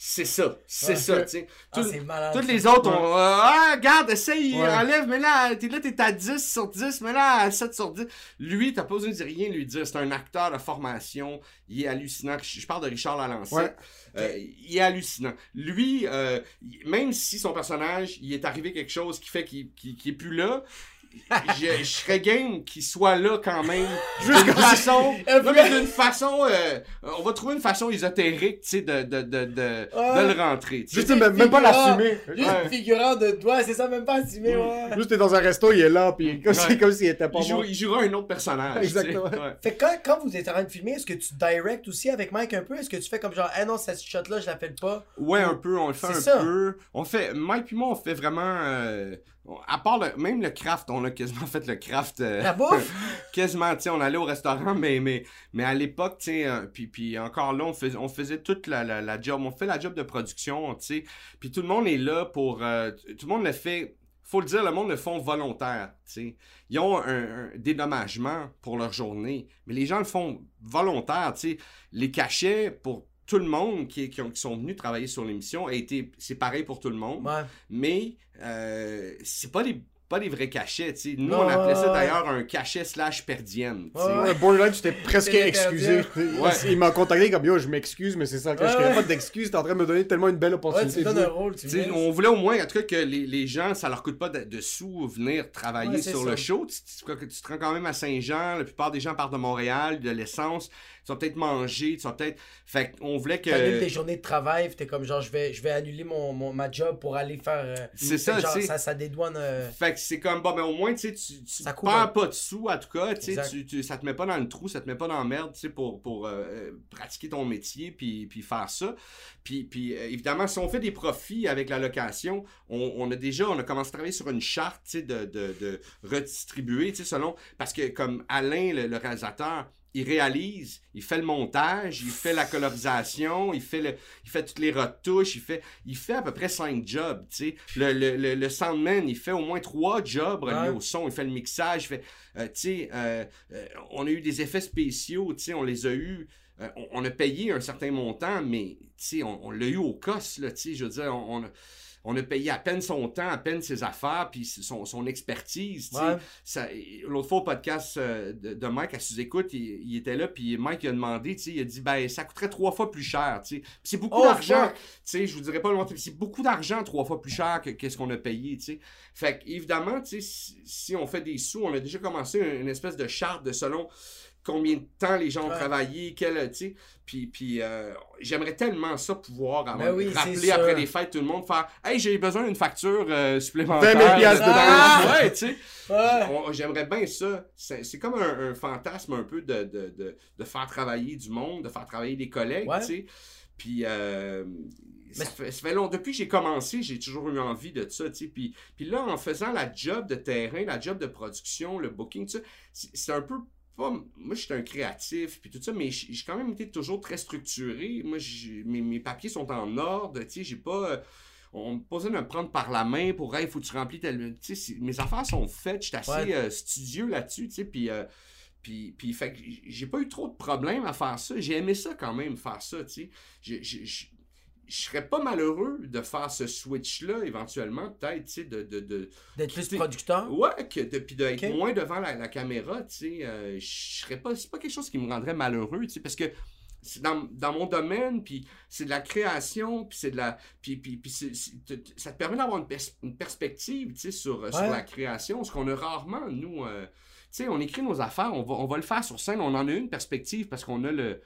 C'est ça, c'est ça, tu sais. Ah, toutes les autres, on, euh, ah, regarde, essaye, Ouais. enlève, mais là, t'es là, t'es à 10 sur 10, mais là, à 7 sur 10. Lui, t'as pas besoin de dire rien lui dire. C'est un acteur de formation. Il est hallucinant. Je je parle de Richard Lalancet. Ouais. Euh, il est hallucinant. Lui, euh, même si son personnage, il est arrivé quelque chose qui fait qu'il est plus là, je, je serais game qu'il soit là quand même. Juste d'une façon. Un non, peu- mais d'une façon. euh, on va trouver une façon ésotérique, tu sais, de, de, de, de, Ouais. de le rentrer. tu sais. Juste même, même pas l'assumer. Juste Ouais. figurant de toi, c'est ça, même pas assumé, ouais. Juste t'es dans un resto, il est là, puis comme, Ouais. c'est comme s'il était pas Il, joue- mort. il jouera un autre personnage. Exactement. Ouais. Fait que quand, quand vous êtes en train de filmer, est-ce que tu direct aussi avec Mike un peu? Est-ce que tu fais comme genre, ah non, cette shot-là, je la fais pas? Ouais, un peu, on le fait un ça. peu. On fait, Mike puis moi, on fait vraiment. euh, à part le, même le craft, on a quasiment fait le craft. euh, La bouffe? quasiment, tu sais, on allait au restaurant, mais, mais, mais à l'époque, tu sais, euh, puis, puis encore là, on faisait, on faisait toute la, la, la job, on fait la job de production, tu sais, puis tout le monde est là pour, euh, tout le monde le fait, faut le dire, le monde le font volontaire, tu sais. Ils ont un, un dédommagement pour leur journée, mais les gens le font volontaire, tu sais. Les cachets pour tout le monde qui, qui, ont- qui sont venus travailler sur l'émission a été, c'est pareil pour tout le monde Ouais. mais euh, c'est pas des pas des vrais cachets, tu sais. Nous, Non, on appelait ça ouais, d'ailleurs un cachet slash per diem, tu sais. Ouais, Ouais, Borderline, tu t'es presque excusé. Ouais. Il m'a contacté comme yo, je m'excuse, mais c'est ça. que Ouais, je n'avais ouais. pas d'excuse. T'es en train de me donner tellement une belle opportunité. tu rôle, tu sais, on voulait au moins, en tout cas, que les, les gens, ça leur coûte pas de, de sous venir travailler sur ça. le show. Tu, tu, tu- tu te rends quand même à Saint-Jean, la plupart des gens partent de Montréal, de l'essence. Tu vas peut-être manger, tu vas peut-être. Fait qu'on voulait que. T'annules tes journées de travail, t'es comme genre, je vais, je vais annuler mon, mon- ma job pour aller faire. euh, C'est ça, genre, ça, ça dédouane. euh, Fait que c'est comme, bon, mais au moins, tu sais, tu, tu Ça couvre perds un- pas de sous, en tout cas, tu tu, ça te met pas dans le trou, ça te met pas dans la merde, tu sais, pour, pour euh, pratiquer ton métier, puis, puis faire ça. Puis, puis évidemment, si on fait des profits avec la location, on, on a déjà, on a commencé à travailler sur une charte, tu sais, de, de, de redistribuer, tu sais, selon, parce que comme Alain, le, le réalisateur, il réalise, il fait le montage, il fait la colorisation, il fait le, il fait toutes les retouches, il fait, il fait à peu près cinq jobs, tu sais. Le, le, le, le soundman, il fait au moins trois jobs reliés Ouais. au son, il fait le mixage, il fait, euh, tu sais, euh, euh, on a eu des effets spéciaux, tu sais, on les a eus. euh, on, on a payé un certain montant, mais tu sais, on, on l'a eu au cost, là, tu sais, je veux dire, on, on a, on a payé à peine son temps, à peine ses affaires, puis son, son expertise. Ouais. L'autre fois au podcast euh, de, de Mike à sous-écoute, il, il était là, puis Mike il a demandé, il a dit, ben, ça coûterait trois fois plus cher, c'est beaucoup Oh, d'argent, je vous dirais pas mais c'est beaucoup d'argent trois fois plus cher que qu'est-ce qu'on a payé, tu sais. Fait évidemment, si on fait des sous, on a déjà commencé une, une espèce de charte de selon combien de temps les gens ont Ouais. travaillé, quel, tu sais. Puis, puis euh, j'aimerais tellement ça pouvoir avant Ben oui, rappeler après les fêtes tout le monde, faire « Hey, j'ai besoin d'une facture euh, supplémentaire. » 20 000 piastres de Ah! Ouais, tu sais. Ouais. J'aimerais bien ça. C'est c'est comme un, un fantasme un peu de, de, de, de faire travailler du monde, de faire travailler des collègues, Ouais. tu sais. Puis, euh, ça, fait, ça fait long. Depuis que j'ai commencé, j'ai toujours eu envie de ça, tu sais. Puis, puis là, en faisant la job de terrain, la job de production, le booking, c'est un peu pas... Moi, je suis un créatif, puis tout ça, mais j'ai quand même été toujours très structuré. Moi, mes, mes papiers sont en ordre, tu sais. J'ai pas... euh, on me posait de me prendre par la main pour hey, faut que tu remplis tel. Tu sais, mes affaires sont faites, je suis assez Ouais. euh, studieux là-dessus, tu sais, puis. euh, puis, puis, fait que j'ai pas eu trop de problèmes à faire ça. J'ai aimé ça quand même, faire ça, tu sais. Je- je- je- Je serais pas malheureux de faire ce switch-là, éventuellement, peut-être, tu sais, de, de, de, D'être plus producteur? Ouais, que de, puis d'être moins devant la, la caméra, tu sais. euh, je serais pas. C'est pas quelque chose qui me rendrait malheureux, tu sais, parce que c'est dans, dans mon domaine, puis c'est de la création, puis c'est de la. Puis, puis, puis c'est- c'est- ça te permet d'avoir une, pers- une perspective, tu sais, sur, sur Ouais. la création, ce qu'on a rarement, nous. euh, tu sais, on écrit nos affaires, on va, on va le faire sur scène, on en a une perspective parce qu'on a le.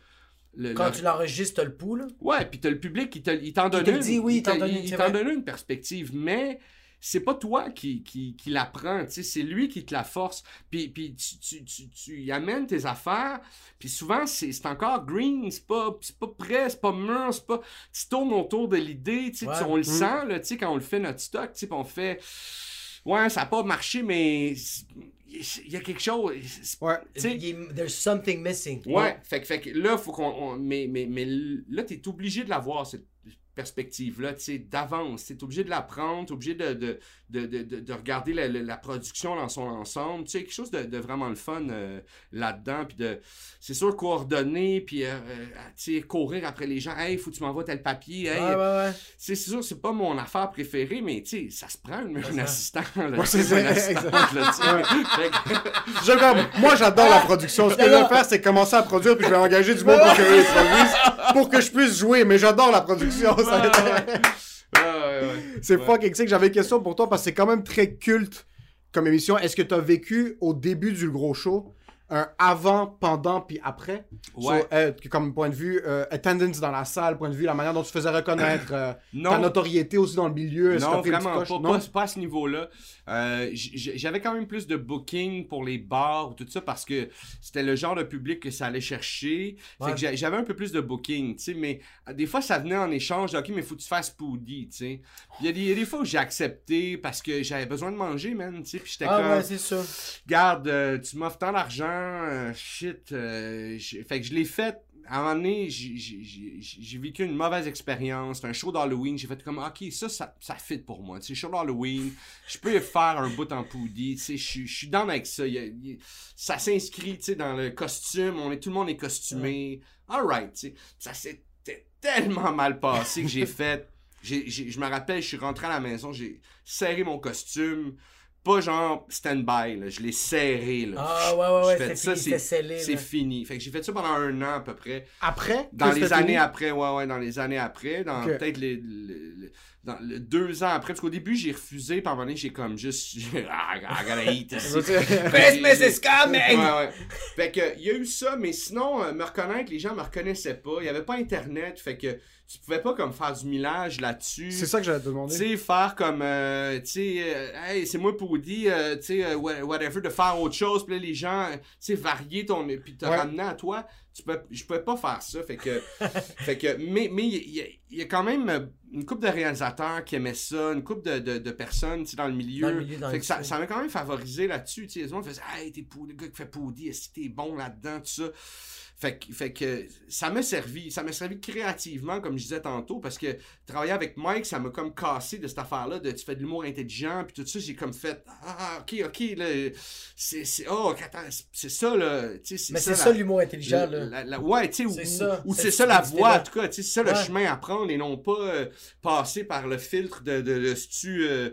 Le- Quand le- tu l'enregistres, t'as le pouls, là. Ouais, puis t'as le public qui te- il t'en donne une. dit, oui, il t'en te- donne une, il c'est t'en vrai. donne une perspective, mais c'est pas toi qui, qui, qui l'apprends, tu sais, c'est lui qui te la force. Puis, puis tu, tu, tu, tu y amènes tes affaires, puis souvent c'est c'est encore green, c'est pas, c'est pas prêt, c'est pas mûr, c'est pas... Tu tournes autour de l'idée, tu sais, Ouais. tu- on le Mm. sent, là, tu sais, quand on le fait notre stock, tu sais, puis on fait... Ouais, ça a pas marché, mais il y a quelque chose... Ouais. There's something missing. Ouais, fait, que- fait que là, faut qu'on. on- mais, mais, mais là, t'es obligé de l'avoir, cette perspective-là, tu sais, d'avance. T'es obligé de la prendre, t'es obligé de, de, de, de, de- de regarder la, production dans son ensemble. Tu sais, quelque chose de, vraiment le fun euh, là-dedans. Puis de. C'est sûr, coordonner, puis, euh, euh, tu sais, courir après les gens. Hey, faut que tu m'envoies tel papier. Hey, Ouais, ouais, ouais. c'est sûr, c'est pas mon affaire préférée, mais tu sais, ça se prend un, un assistant. Là, tu c'est une assistante, là, tu que- Je- moi, j'adore la production. Ce que je vais faire, c'est commencer à produire, puis je vais engager du monde pour produisent, pour que je puisse jouer. Mais j'adore la production. C'est fucking sick. J'avais une question pour toi parce que c'est quand même très culte comme émission. Est-ce que tu as vécu au début du gros show? Un avant, pendant, puis après? Ouais. So, euh, comme point de vue euh, attendance dans la salle, point de vue la manière dont tu faisais reconnaître euh, ta notoriété aussi dans le milieu. non vraiment pas, Non? pas, pas à ce niveau-là. Euh, J'avais quand même plus de booking pour les bars ou tout ça parce que c'était le genre de public que ça allait chercher. Ouais. j'avais un peu plus de booking, tu sais, mais des fois ça venait en échange de, OK, mais faut que tu fasses Poody, tu sais. Il y, a des- il y a des fois où j'ai accepté parce que j'avais besoin de manger, man, tu sais, puis j'étais Ah comme... ouais, c'est ça. Garde, tu m'offres tant d'argent, euh, shit. euh, fait que je l'ai fait. À un moment donné, j'ai- vécu une mauvaise expérience. C'était un show d'Halloween. J'ai fait comme, ok, ça, ça, ça fit pour moi. Tu sais, show d'Halloween, je peux faire un bout en poudi. Tu sais, je suis- down avec ça. Il y a- il y a- ça s'inscrit, tu sais, dans le costume. On est, tout le monde est costumé. Alright, tu sais. Ça s'était tellement mal passé que j'ai fait. je me rappelle, je suis rentré à la maison, j'ai serré mon costume. Pas genre stand-by, là. Je l'ai serré, là. Ah ouais, ouais, ouais, J'ai fait c'est ça, fini, c'était scellé. C'est là. fini. Fait que j'ai fait ça pendant un an à peu près. Après? Dans les années fini? après, ouais, ouais, dans les années après. Dans peut-être les, les- les- dans le deux ans après. Parce qu'au début, j'ai refusé. Un moment j'ai comme juste. ah, I gotta eat. Christmas is coming! Ouais, ouais. Fait que, il y a eu ça, mais sinon, euh, me reconnaître, les gens me reconnaissaient pas. Il y avait pas Internet. Fait que tu pouvais pas comme faire du millage là-dessus. C'est ça que j'allais te Tu sais, faire comme, euh, tu sais, euh, hey, c'est moi pour dire, euh, tu sais, euh, wha- whatever, de faire autre chose, puis là, les gens, tu sais, varier ton, puis te Ouais. ramener à toi, tu peux, je pouvais pas faire ça, fait que, fait que, mais, mais il y, a- il y a quand même une couple de réalisateurs qui aimaient ça, une couple de, de, de personnes, tu sais, dans le milieu, Dans le milieu, dans fait que ça, m'a quand même favorisé là-dessus, tu sais, les gens faisaient, hey, t'es pour le gars qui fait Poudi, est-ce que t'es bon là-dedans, tout ça. Fait que, fait que ça m'a servi, ça m'a servi créativement, comme je disais tantôt, parce que travailler avec Mike, ça m'a comme cassé de cette affaire-là, de tu fais de l'humour intelligent, puis tout ça, j'ai comme fait, ah, ok, ok, là, c'est, c'est, oh, attends, c'est- ça, là, tu sais, Mais c'est ça, l'humour intelligent, la- là. la- la- ouais, tu sais, ou, C'est ça, ou c'est ça la voie, en tout cas, tu sais, c'est ça le chemin à prendre et non pas euh, passer par le filtre de, de, de sais,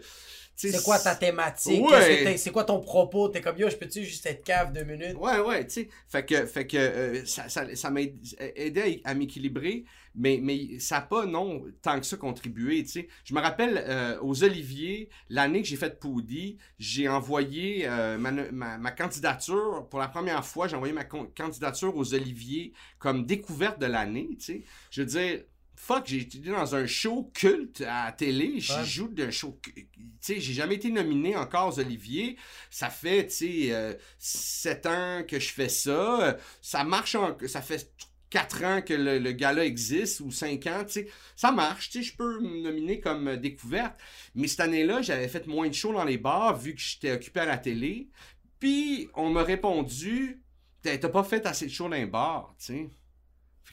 C'est quoi ta thématique? Ouais. C'est quoi ton propos? T'es comme yo, je peux-tu juste être cave deux minutes? Ouais, ouais, tu sais. Fait que, fait que euh, ça, ça, ça m'a aidé à, à m'équilibrer, mais, mais ça n'a pas, non, tant que ça contribué, tu sais. Je me rappelle euh, aux Oliviers, l'année que j'ai fait Poudi, j'ai envoyé euh, ma, ma, ma candidature, pour la première fois, j'ai envoyé ma candidature aux Oliviers comme découverte de l'année, tu sais. Je veux dire, fuck, j'ai été dans un show culte à la télé, j'y Ouais. joue d'un show, tu sais, j'ai jamais été nominé encore aux Oliviers, ça fait, tu sais, euh, sept ans que je fais ça, ça marche, en- ça fait quatre ans que le, le gars-là existe, ou cinq ans, tu sais, ça marche, tu sais, je peux me nominer comme découverte, mais cette année-là, j'avais fait moins de shows dans les bars, vu que j'étais occupé à la télé, puis on m'a répondu, t'as pas fait assez de shows dans les bars, tu sais.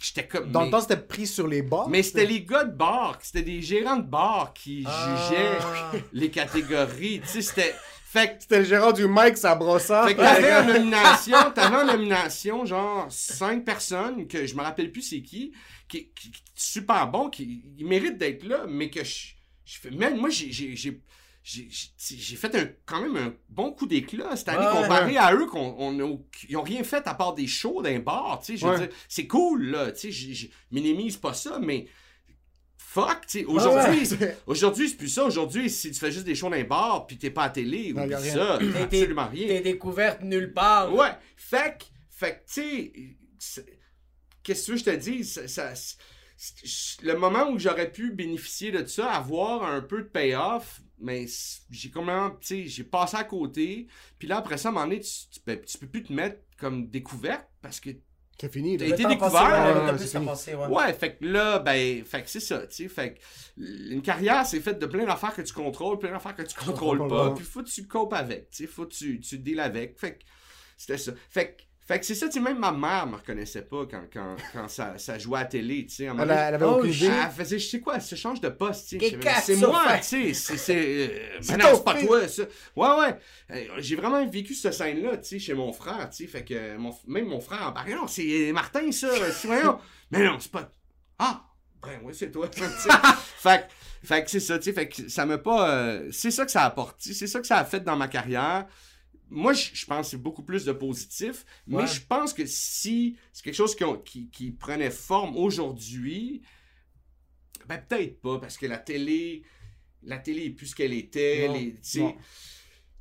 J'étais comme... Dans mais- le temps, c'était pris sur les bars. mais c'était les gars de bar, c'était des gérants de bar qui jugeaient Ah. les catégories. Tu sais, c'était. Fait que. C'était le gérant du Mike, ça brossard. Fait que t'avais en nomination, t'avais en nomination, genre, cinq personnes, que je me rappelle plus c'est qui, qui, qui, qui- super bon, qui ils méritent d'être là, mais que je, je fais, man, moi, j'ai, j'ai, fait un, quand même un bon coup d'éclat cette année, Ouais. comparé à eux, qu'on, on ils ont rien fait à part des shows d'un bar, tu sais, Ouais. c'est cool, là, tu sais, je minimise pas ça, mais fuck, tu sais, aujourd'hui, Ouais. Aujourd'hui, c'est plus ça. Aujourd'hui, si tu fais juste des shows les bars puis t'es pas à télé, rien. ça. Absolument rien. T'es découverte nulle part. Ouais. Fait que, fait tu sais, qu'est-ce que tu veux que je te dise? Ça- ça- c'est- le moment où j'aurais pu bénéficier de ça, avoir un peu de payoff, mais j'ai comment, tu sais, j'ai passé à côté. Puis là, après ça, à un moment donné, tu, tu peux, tu peux plus te mettre comme découverte parce que C'est fini. T'as été découvert, passé, ouais, temps ouais, ouais. Ouais, fait que là, ben, fait que c'est ça, tu sais, fait que une carrière, c'est faite de plein d'affaires que tu contrôles, plein d'affaires que tu contrôles contrôle pas, pas. puis faut que tu copes avec, tu sais, faut que tu, tu deals avec, fait que c'était ça. Fait que, fait que c'est ça, tu sais, même ma mère me reconnaissait pas quand, quand, quand ça, ça jouait à la télé, tu sais, Elle, elle avait Oh, aucune idée. elle faisait, je sais quoi, se change de poste, tu sais. C'est moi, tu sais, c'est, c'est, euh, C'est mais non, ton c'est pas toi, ça. Ouais, ouais. Euh, J'ai vraiment vécu cette scène-là, tu sais, chez mon frère, tu sais, fait que mon, même mon frère, bah non, c'est Martin, ça, c'est voyons. Mais non, c'est pas. Ah! Ben oui, c'est toi. fait, que- fait que c'est ça, tu sais. Fait que ça m'a pas. euh, c'est ça que ça a apporté. C'est ça que ça a fait dans ma carrière. Moi, je pense que c'est beaucoup plus de positif. Mais Ouais. je pense que si c'est quelque chose qui, qui, qui prenait forme aujourd'hui, ben peut-être pas, parce que la télé. La télé est plus ce qu'elle était. Non, les- tu sais, non.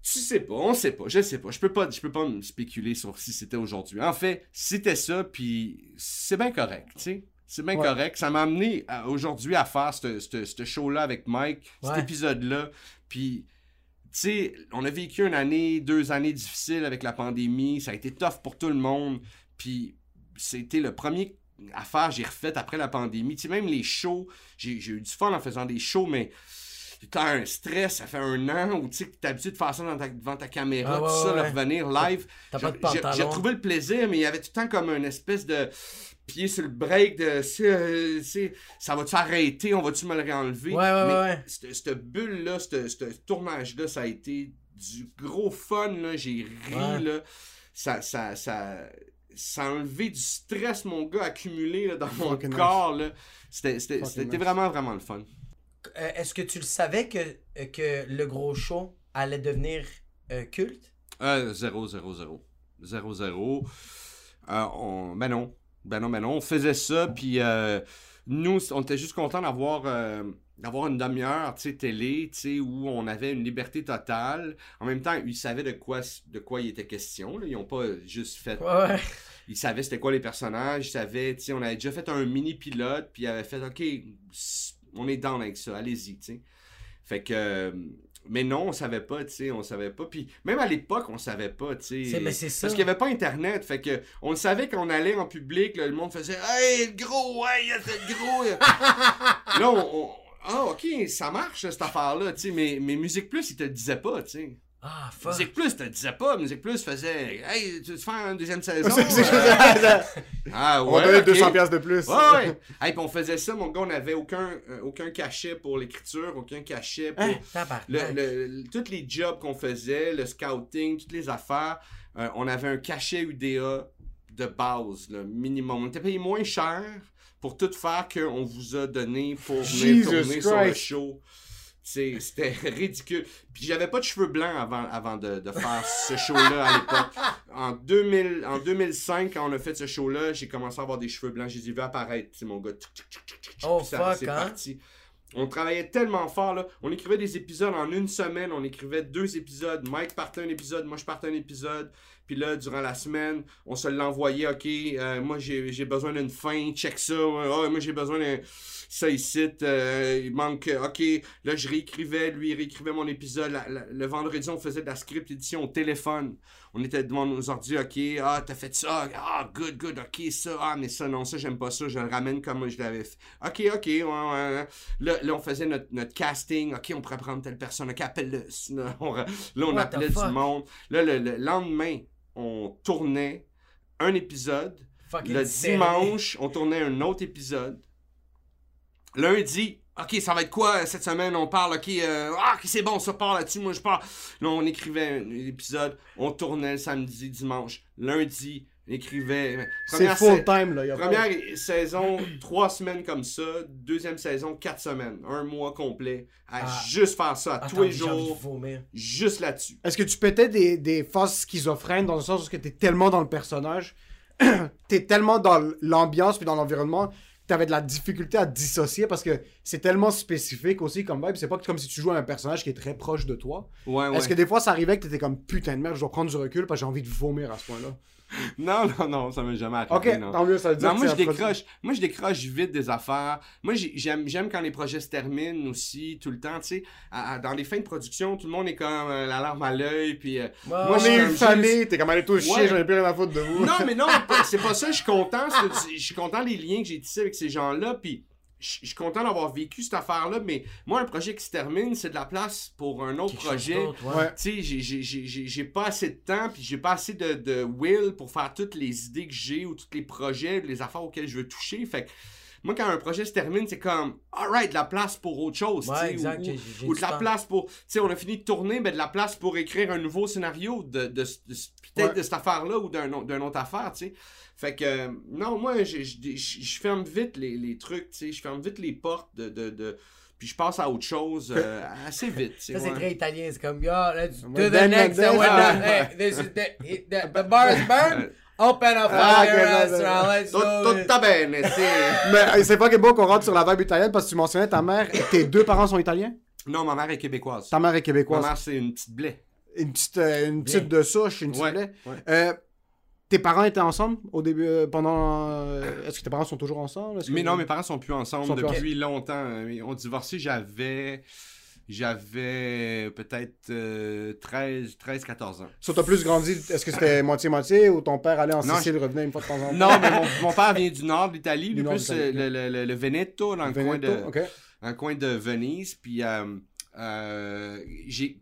Tu sais pas, on sait pas, je sais pas. Je peux pas, je peux pas me spéculer sur si c'était aujourd'hui. En fait, c'était ça, puis c'est bien correct, tu sais. C'est bien Ouais. correct. Ça m'a amené aujourd'hui à faire ce show-là avec Mike, cet épisode-là. Puis, sais, on a vécu une année, deux années difficiles avec la pandémie. Ça a été tough pour tout le monde. Puis, c'était le premier affaire que j'ai refait après la pandémie. Tu sais, même les shows, j'ai eu du fun en faisant des shows, mais t'as un stress, ça fait un an où tu sais que t'es habitué de faire ça dans ta- devant ta caméra, Ah ouais, tout ça, ouais, revenir live. T'as pas de J'ai- retrouvé le plaisir, mais il y avait tout le temps comme une espèce de pied sur le break de c'est, euh, ça va-tu arrêter, on va-tu me le réenlever? Ouais, ouais, mais ouais. Cette, bulle-là, ce tournage-là, ça a été du gros fun, là. J'ai ri, là. Ça, ça, ça, ça a enlevé du stress, mon gars, accumulé là, dans mon Fucking corps, là. C'était, vraiment, vraiment le fun. Euh, Est-ce que tu le savais que, euh, que le gros show allait devenir euh, culte? Euh, 0, 0, 0. 0, 0. Euh, on... Ben non. Ben non, ben non. On faisait ça, puis euh, nous, on était juste contents d'avoir euh, d'avoir une demi-heure, tu sais, télé, tu sais, où on avait une liberté totale. En même temps, ils savaient de quoi, de quoi il était question. Là. Ils n'ont pas juste fait... Ouais. Ils savaient c'était quoi les personnages. Ils savaient, tu sais, on avait déjà fait un mini-pilote, puis ils avaient fait, OK, on est down avec ça, allez-y, tu sais. Fait que... Mais non, on savait pas, tu sais, on savait pas. Puis même à l'époque, on savait pas, tu sais. mais c'est ça. Parce qu'il n'y avait pas Internet, fait que on savait qu'on allait en public, là, le monde faisait « Hey, le gros, hey, le gros! » Là, on... on- Ah, OK, ça marche, cette affaire-là, tu sais, mais, mais Musique Plus, ils te le disaient pas, tu sais. Ah, fuck. Musique Plus te le disait pas. Musique Plus faisait « Hey, tu veux faire une deuxième saison? Euh, Ah On donnait ok. 200 pièces de plus. Ouais, ouais. Hey, puis on faisait ça, mon gars, on n'avait aucun, euh, aucun cachet pour l'écriture, aucun cachet pour Hein, le, le- le- tous les jobs qu'on faisait, le scouting, toutes les affaires. euh, on avait un cachet UDA de base, le minimum. On était payé moins cher pour tout faire qu'on vous a donné pour venir Jesus tourner sur le Christ. show. C'était ridicule. Puis j'avais pas de cheveux blancs avant, avant de, de faire ce show-là à l'époque. En, 2000, en 2005, quand on a fait ce show-là, j'ai commencé à avoir des cheveux blancs. Je les ai vus apparaître, c'est mon gars. Oh, fuck, c'est hein? parti. On travaillait tellement fort, là. On écrivait des épisodes en une semaine. On écrivait deux épisodes. Mike partait un épisode, moi je partais un épisode. Puis là, durant la semaine, on se l'envoyait. OK, euh, moi j'ai j'ai besoin d'une fin, check ça. Ah, moi j'ai besoin d'un. Ça ici, euh, il manque. OK, là je réécrivais, lui il réécrivait mon épisode. La- la- le vendredi, on faisait de la script édition au téléphone. On était devant nos ordi, OK, ah, t'as fait ça, ah, good, good, OK, ça, ah, mais ça, non, ça, j'aime pas ça, je le ramène comme je l'avais fait. OK, OK, ouais, ouais. Là, là, on faisait notre, notre casting, OK, on pourrait prendre telle personne, OK, appelle-le. Là, on, là, appelait du monde. Là, le, le lendemain, on tournait un épisode. Fucking Le dimanche, on tournait un autre épisode. Lundi, OK, ça va être quoi cette semaine? On parle, OK, euh, ah, c'est bon, ça part là-dessus, moi je pars. Là, on écrivait un épisode, on tournait le samedi, dimanche. Lundi, on écrivait. C'est Première full time, là. y a pas- Première saison, trois semaines comme ça. Deuxième saison, quatre semaines. Un mois complet. À Ah. juste faire ça, à Attends, tous les jours. Juste là-dessus. Est-ce que tu pétais des, des phases schizophrènes dans le sens où tu es tellement dans le personnage, t'es tellement dans l'ambiance puis dans l'environnement, t'avais de la difficulté à te dissocier parce que c'est tellement spécifique aussi comme vibe. C'est pas comme si tu jouais à un personnage qui est très proche de toi. Ouais, ouais. Est-ce que des fois ça arrivait que t'étais comme putain de merde, je dois prendre du recul parce que j'ai envie de vomir à ce point-là? Non, non, non, ça m'est jamais arrivé. Ok, non. tant mieux, ça veut dire Non, que moi je c'est un produit- décroche. Moi je décroche vite des affaires. Moi j'ai- j'aime j'aime quand les projets se terminent aussi tout le temps, tu sais. À- à- Dans les fins de production, tout le monde est comme euh, la larme à l'œil puis euh, Moi, Moi, On est une juste- famille, t'es comme allez tous chier, j'en ai plus rien à foutre de vous. Non, mais non, c'est pas ça. Je suis content. Je suis content des liens que j'ai tissés avec ces gens-là. Puis je suis content d'avoir vécu cette affaire-là. Mais moi, un projet qui se termine, c'est de la place pour un autre quelque projet. ouais. Tu sais, j'ai- j'ai- j'ai j'ai- j'ai pas assez de temps, puis j'ai pas assez de, de will pour faire toutes les idées que j'ai ou tous les projets, les affaires auxquelles je veux toucher. Fait que moi, quand un projet se termine, c'est comme, alright, de la place pour autre chose. Ouais, exact, Ou, de la temps. place pour. Tu sais, on a fini de tourner, mais de la place pour écrire un nouveau scénario de, de, de- peut-être Ouais. de cette affaire-là ou d'une autre affaire, tu sais. Fait que, non, moi, je, je, je- je ferme vite les, les trucs, tu sais. Je ferme vite les portes de. de, de- puis je passe à autre chose euh, assez vite, tu sais. Ça, c'est très italien. C'est comme, yo, let's do the next. We're ah. done. Hey, this is the, the, the bar is burned. Open up Ah, restaurant. Let's Tout, do tout ta bene, c'est. Mais c'est pas que beau qu'on rentre sur la vibe italienne parce que tu mentionnais ta mère, tes deux parents sont italiens? Non, ma mère est québécoise. Ta mère est Ma québécoise. mère, c'est une petite blé. Une petite, euh, une petite de souche, une petite Ouais, lait. ouais. Euh, tes parents étaient ensemble au début, euh, pendant... euh, Est-ce que tes parents sont toujours ensemble? Que- Mais non, mes parents sont plus ensemble Sont plus depuis longtemps. Euh, Ils ont divorcé, j'avais. J'avais peut-être euh, 13, 13, 14 ans. So, t'as plus grandi, est-ce que c'était moitié-moitié ou ton père allait en Non, Sicile, revenait une fois de temps en temps? Non, mais mon, mon père vient du nord de l'Italie, plus euh, le, le, le, Veneto, dans le, coin Veneto, de, dans coin de Venise. Puis euh,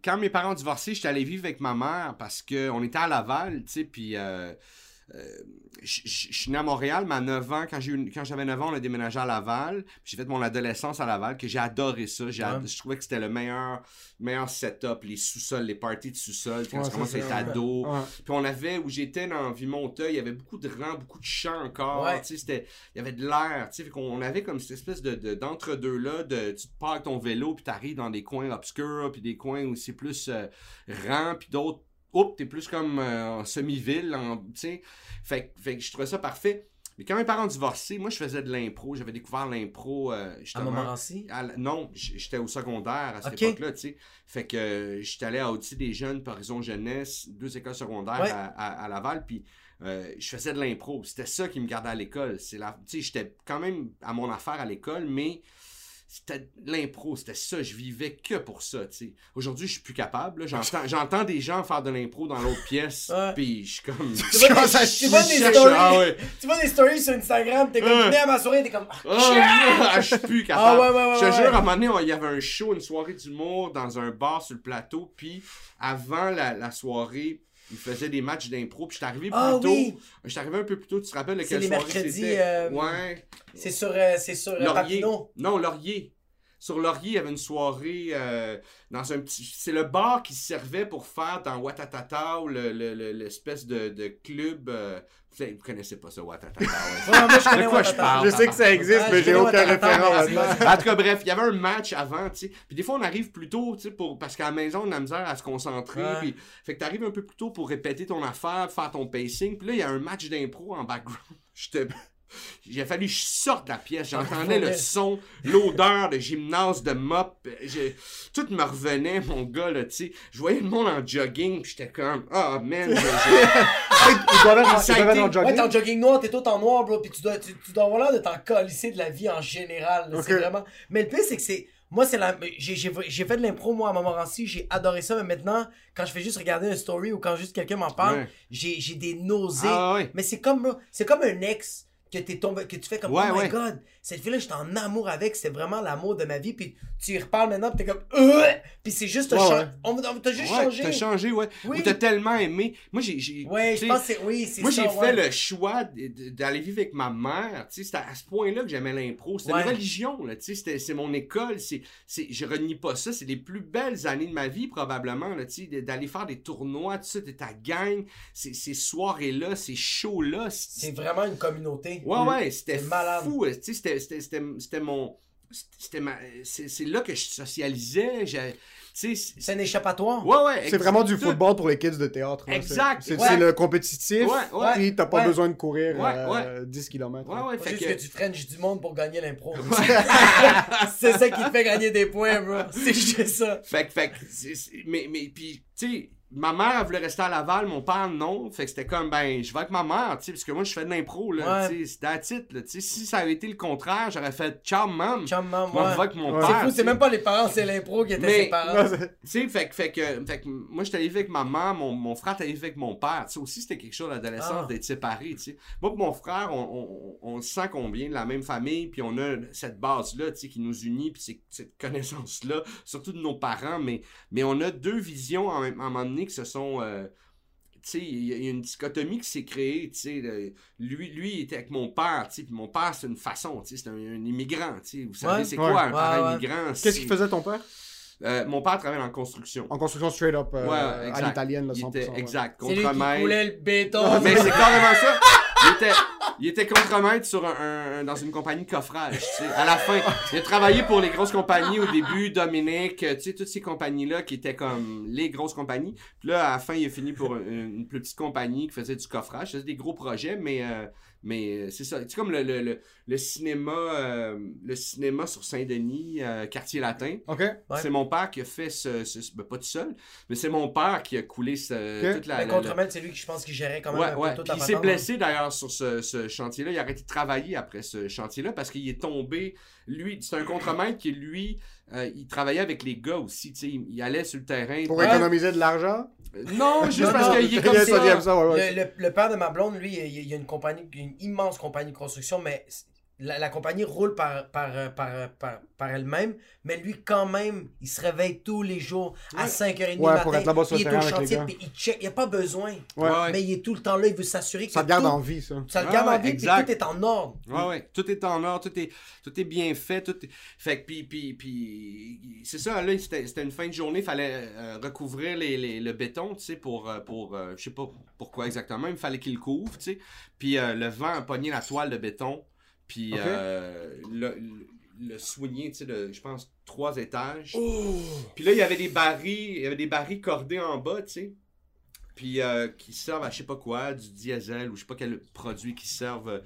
quand mes parents ont divorcé, j'étais allé vivre avec ma mère parce qu'on était à Laval, tu sais, puis euh, je je- je suis né à Montréal, mais à 9 ans, quand, j'ai eu- quand j'avais 9 ans, on a déménagé à Laval. Puis J'ai fait mon adolescence à Laval, que j'ai adoré ça. J'ai ad- Ouais. Je trouvais que c'était le meilleur, meilleur setup, les sous-sols, les parties de sous-sol, quand Ouais, commences à être ado. Ouais. Puis on avait, où j'étais dans Vimonta, il y avait beaucoup de rangs, beaucoup de champs encore. C'était, il y avait de l'air. On avait comme cette espèce de, de- d'entre-deux-là, de, tu te pars avec ton vélo, puis t'arrives dans des coins obscurs, puis des coins où c'est plus euh, rang, puis d'autres, oups, t'es plus comme euh, en semi-ville, en-. Fait, que- fait que je trouvais ça parfait. Mais quand mes parents ont divorcé, moi, je faisais de l'impro. J'avais découvert l'impro, euh, À. Montmorency? À non, j'étais au secondaire à cette époque-là, tu sais. Fait que euh, j'étais allé à Audi des Jeunes, par Horizon Jeunesse, deux écoles secondaires Ouais. à, à- à Laval, puis euh, je faisais de l'impro. C'était ça qui me gardait à l'école. Tu sais, j'étais quand même à mon affaire à l'école, mais c'était l'impro, c'était ça. Je vivais que pour ça, tu sais. Aujourd'hui, je suis plus capable. J'entends, j'entends des gens faire de l'impro dans l'autre pièce, puis je suis comme... Tu vois, des, tu vois des cherche- stories, ah ouais. tu vois des stories sur Instagram, t'es comme Ouais. venu à ma soirée, t'es comme ah, Ah, je suis plus capable. Ah ouais, ouais, ouais, je te jure, à un moment donné, on- il y avait un show, une soirée d'humour dans un bar sur le plateau. Puis avant la, la soirée, ils faisaient des matchs d'impro. Puis j'étais arrivé plus Ah tôt. oui, J'étais arrivé un peu plus tôt. Tu te rappelles de C'est quelle soirée c'était? euh, Ouais. c'est sur, euh, c'est sur euh, Laurier. Papineau. Non, Laurier. Sur Laurier, il y avait une soirée euh, dans un petit. C'est le bar qui servait pour faire dans Watatata ou le- le- le- l'espèce de, de club. euh, Vous savez, vous connaissez pas ça, Watatata. ouais. Ouais, moi je connais De quoi je parle? Je sais que ça existe, Ah, mais je j'ai aucun référent. En tout cas, bref, il y avait un match avant, tu sais. Puis des fois, on arrive plus tôt, tu sais, pour... parce qu'à la maison, on a la misère à se concentrer. Ouais. Puis... Fait que t'arrives un peu plus tôt pour répéter ton affaire, faire ton pacing. Puis là, il y a un match d'impro en background. J'étais... Il a fallu que je sorte de la pièce. J'entendais le Ouais. son, l'odeur de gymnase, de mop. J'ai- Tout me revenait, mon gars, là, tu sais. Je voyais le monde en jogging, puis j'étais comme, ah, man, j'ai- j'ai- Ils doivent être, en Ouais, jogging. t'es en jogging noir, t'es tout en noir, bro, pis tu dois, tu, tu dois avoir l'air de t'en calisser de la vie en général. C'est vraiment. Mais le pire, c'est que c'est. Moi, c'est la. J'ai, fait de l'impro, moi, à Montmorency, j'ai adoré ça, mais maintenant, quand je fais juste regarder une story ou quand juste quelqu'un m'en parle, Ouais. j'ai, j'ai des nausées. Ah, ouais. Mais c'est comme, bro, c'est comme un ex que t'es tombé, que tu fais comme, Ouais, oh my ouais. god, cette fille-là, j'étais en amour avec, c'est vraiment l'amour de ma vie, puis tu y reparles maintenant, pis t'es comme, euh, puis c'est juste, Ouais, ouais. on, t'a juste Ouais, changé. t'as changé, ouais. Oui. Ou t'as tellement aimé. Moi, j'ai... Ouais, je pense que c'est, oui, c'est Moi, j'ai fait le choix d'aller vivre avec ma mère. Tu sais, c'était à ce point-là que j'aimais l'impro. C'était une religion, là. Tu sais, c'était- c'est mon école. C'est, c'est, je renie pas ça. C'est les plus belles années de ma vie, probablement, là. Tu sais, d'aller faire des tournois, tout ça, de ta gang. Ces, ces soirées-là, ces shows-là. C'est vraiment une communauté. Ouais, ouais, c'était C'est malade. fou. Tu sais, c'était- c'était- c'était c'était mon. C'était ma... C'est c'est là que je socialisais. j'ai- Tu sais, c'est- C'est un échappatoire. ouais, ouais. C'est vraiment du tout. football pour les kids de théâtre. là. Exact, C'est ouais. c'est le compétitif, Ouais, ouais. puis t'as pas Ouais. besoin de courir Ouais, euh, 10 km. Ouais, ouais, Faut fait juste que... que... tu frenches du monde pour gagner l'impro. c'est ça qui te fait gagner des points, bro. C'est juste ça. Fait que, fait que, c'est- c'est- mais, mais, puis, tu sais, ma mère, elle voulait rester à Laval, mon père, non. Fait que c'était comme, ben, je vais avec ma mère, tu sais, parce que moi, je fais de l'impro, là, Ouais. tu sais, c'est à titre, là, tu sais. Si ça avait été le contraire, j'aurais fait, ciao, mam. Chum, man, Moi, je vais ouais. avec mon Ouais. père. C'est fou, c'est même pas les parents, c'est l'impro qui était Mais- ses parents. Tu sais, fait, que- fait que, fait que moi, j'étais arrivé avec ma mère, mon, mon frère était arrivé avec mon père. Tu sais, aussi, c'était quelque chose l'adolescence Ah. d'être séparé, tu sais. Moi et mon frère, on, on, on sent qu'on vient de la même famille, puis on a cette base-là, tu sais, qui nous unit, puis c'est- cette connaissance-là, surtout de nos parents, mais, mais on a deux visions en même- à un moment donné qui se sont... euh, tu sais, il y a une dichotomie qui s'est créée, tu sais, le- lui, lui, il était avec mon père, tu sais, puis mon père, c'est une façon, tu sais, c'est un, un immigrant, tu sais, vous savez, Ouais. c'est Ouais. quoi un Ouais, parent ouais. immigrant? Qu'est-ce c'est- qu'il faisait ton père? Euh, mon père travaille en construction. En construction straight up euh, Ouais, à exact. l'italienne, là, Il 100%. était- ouais. exact. C'est lui qui Contremaître. coulait le béton. Mais c'est carrément ça. Il était, Il était contremaître sur un, un- dans une compagnie de coffrage, tu sais. À la fin, il a travaillé pour les grosses compagnies au début, Dominique, tu sais, toutes ces compagnies-là qui étaient comme les grosses compagnies. Puis là, à la fin, il a fini pour une, une plus petite compagnie qui faisait du coffrage. C'était des gros projets, mais, euh, mais euh, c'est ça. C'est comme le, le, le, le cinéma, euh, le cinéma sur Saint-Denis, euh, quartier latin. Ok. Ouais. C'est mon père qui a fait ce, ce- ben, pas tout seul, mais c'est mon père qui a coulé ce, toute la, Mais la- contre la- Mel, c'est lui qui je pense qu'il gérait quand même Ouais, un peu ouais. toute Puis la il s'est hein. blessé d'ailleurs sur ce, ce chantier-là. Il a arrêté de travailler après ce chantier-là parce qu'il est tombé. Lui, c'est un contremaître qui, lui, euh, il travaillait avec les gars aussi. Il, il allait sur le terrain. Pour Ouais. économiser de l'argent? Non, juste Non, parce qu'il est comme ça. on aime ça, ouais, ouais. Le, le- le père de ma blonde, lui, il, a une compagnie, une immense compagnie de construction, mais la, la compagnie roule par, par, euh, par, euh, par, par elle-même, mais lui, quand même, il se réveille tous les jours à Ouais. 5h30 Ouais, du pour matin. être là-bas sur il est au chantier, puis il check. Il n'y a pas besoin. Ouais. Mais il est tout le temps là, il veut s'assurer que Ça garde tout, en vie, ça. ça le garde ouais, en vie, puis tout est en ordre. Ouais, ouais. Tout est en ordre, tout est, tout est bien fait. Tout est... Fait que, puis, puis, puis, c'est ça, là, c'était c'était une fin de journée, il fallait euh, recouvrir les, les- le béton, tu sais, pour, pour euh, je sais pas pourquoi exactement, il fallait qu'il le couvre, tu sais. Puis euh, le vent a pogné la toile de béton, puis euh, le, le, soigné, tu sais, de, je pense, trois étages. Oh! Puis là, il y avait des barils, il y avait des barils cordés en bas, tu sais. Puis euh, qui servent à je sais pas quoi, du diesel ou je sais pas quel produit qui servent. euh.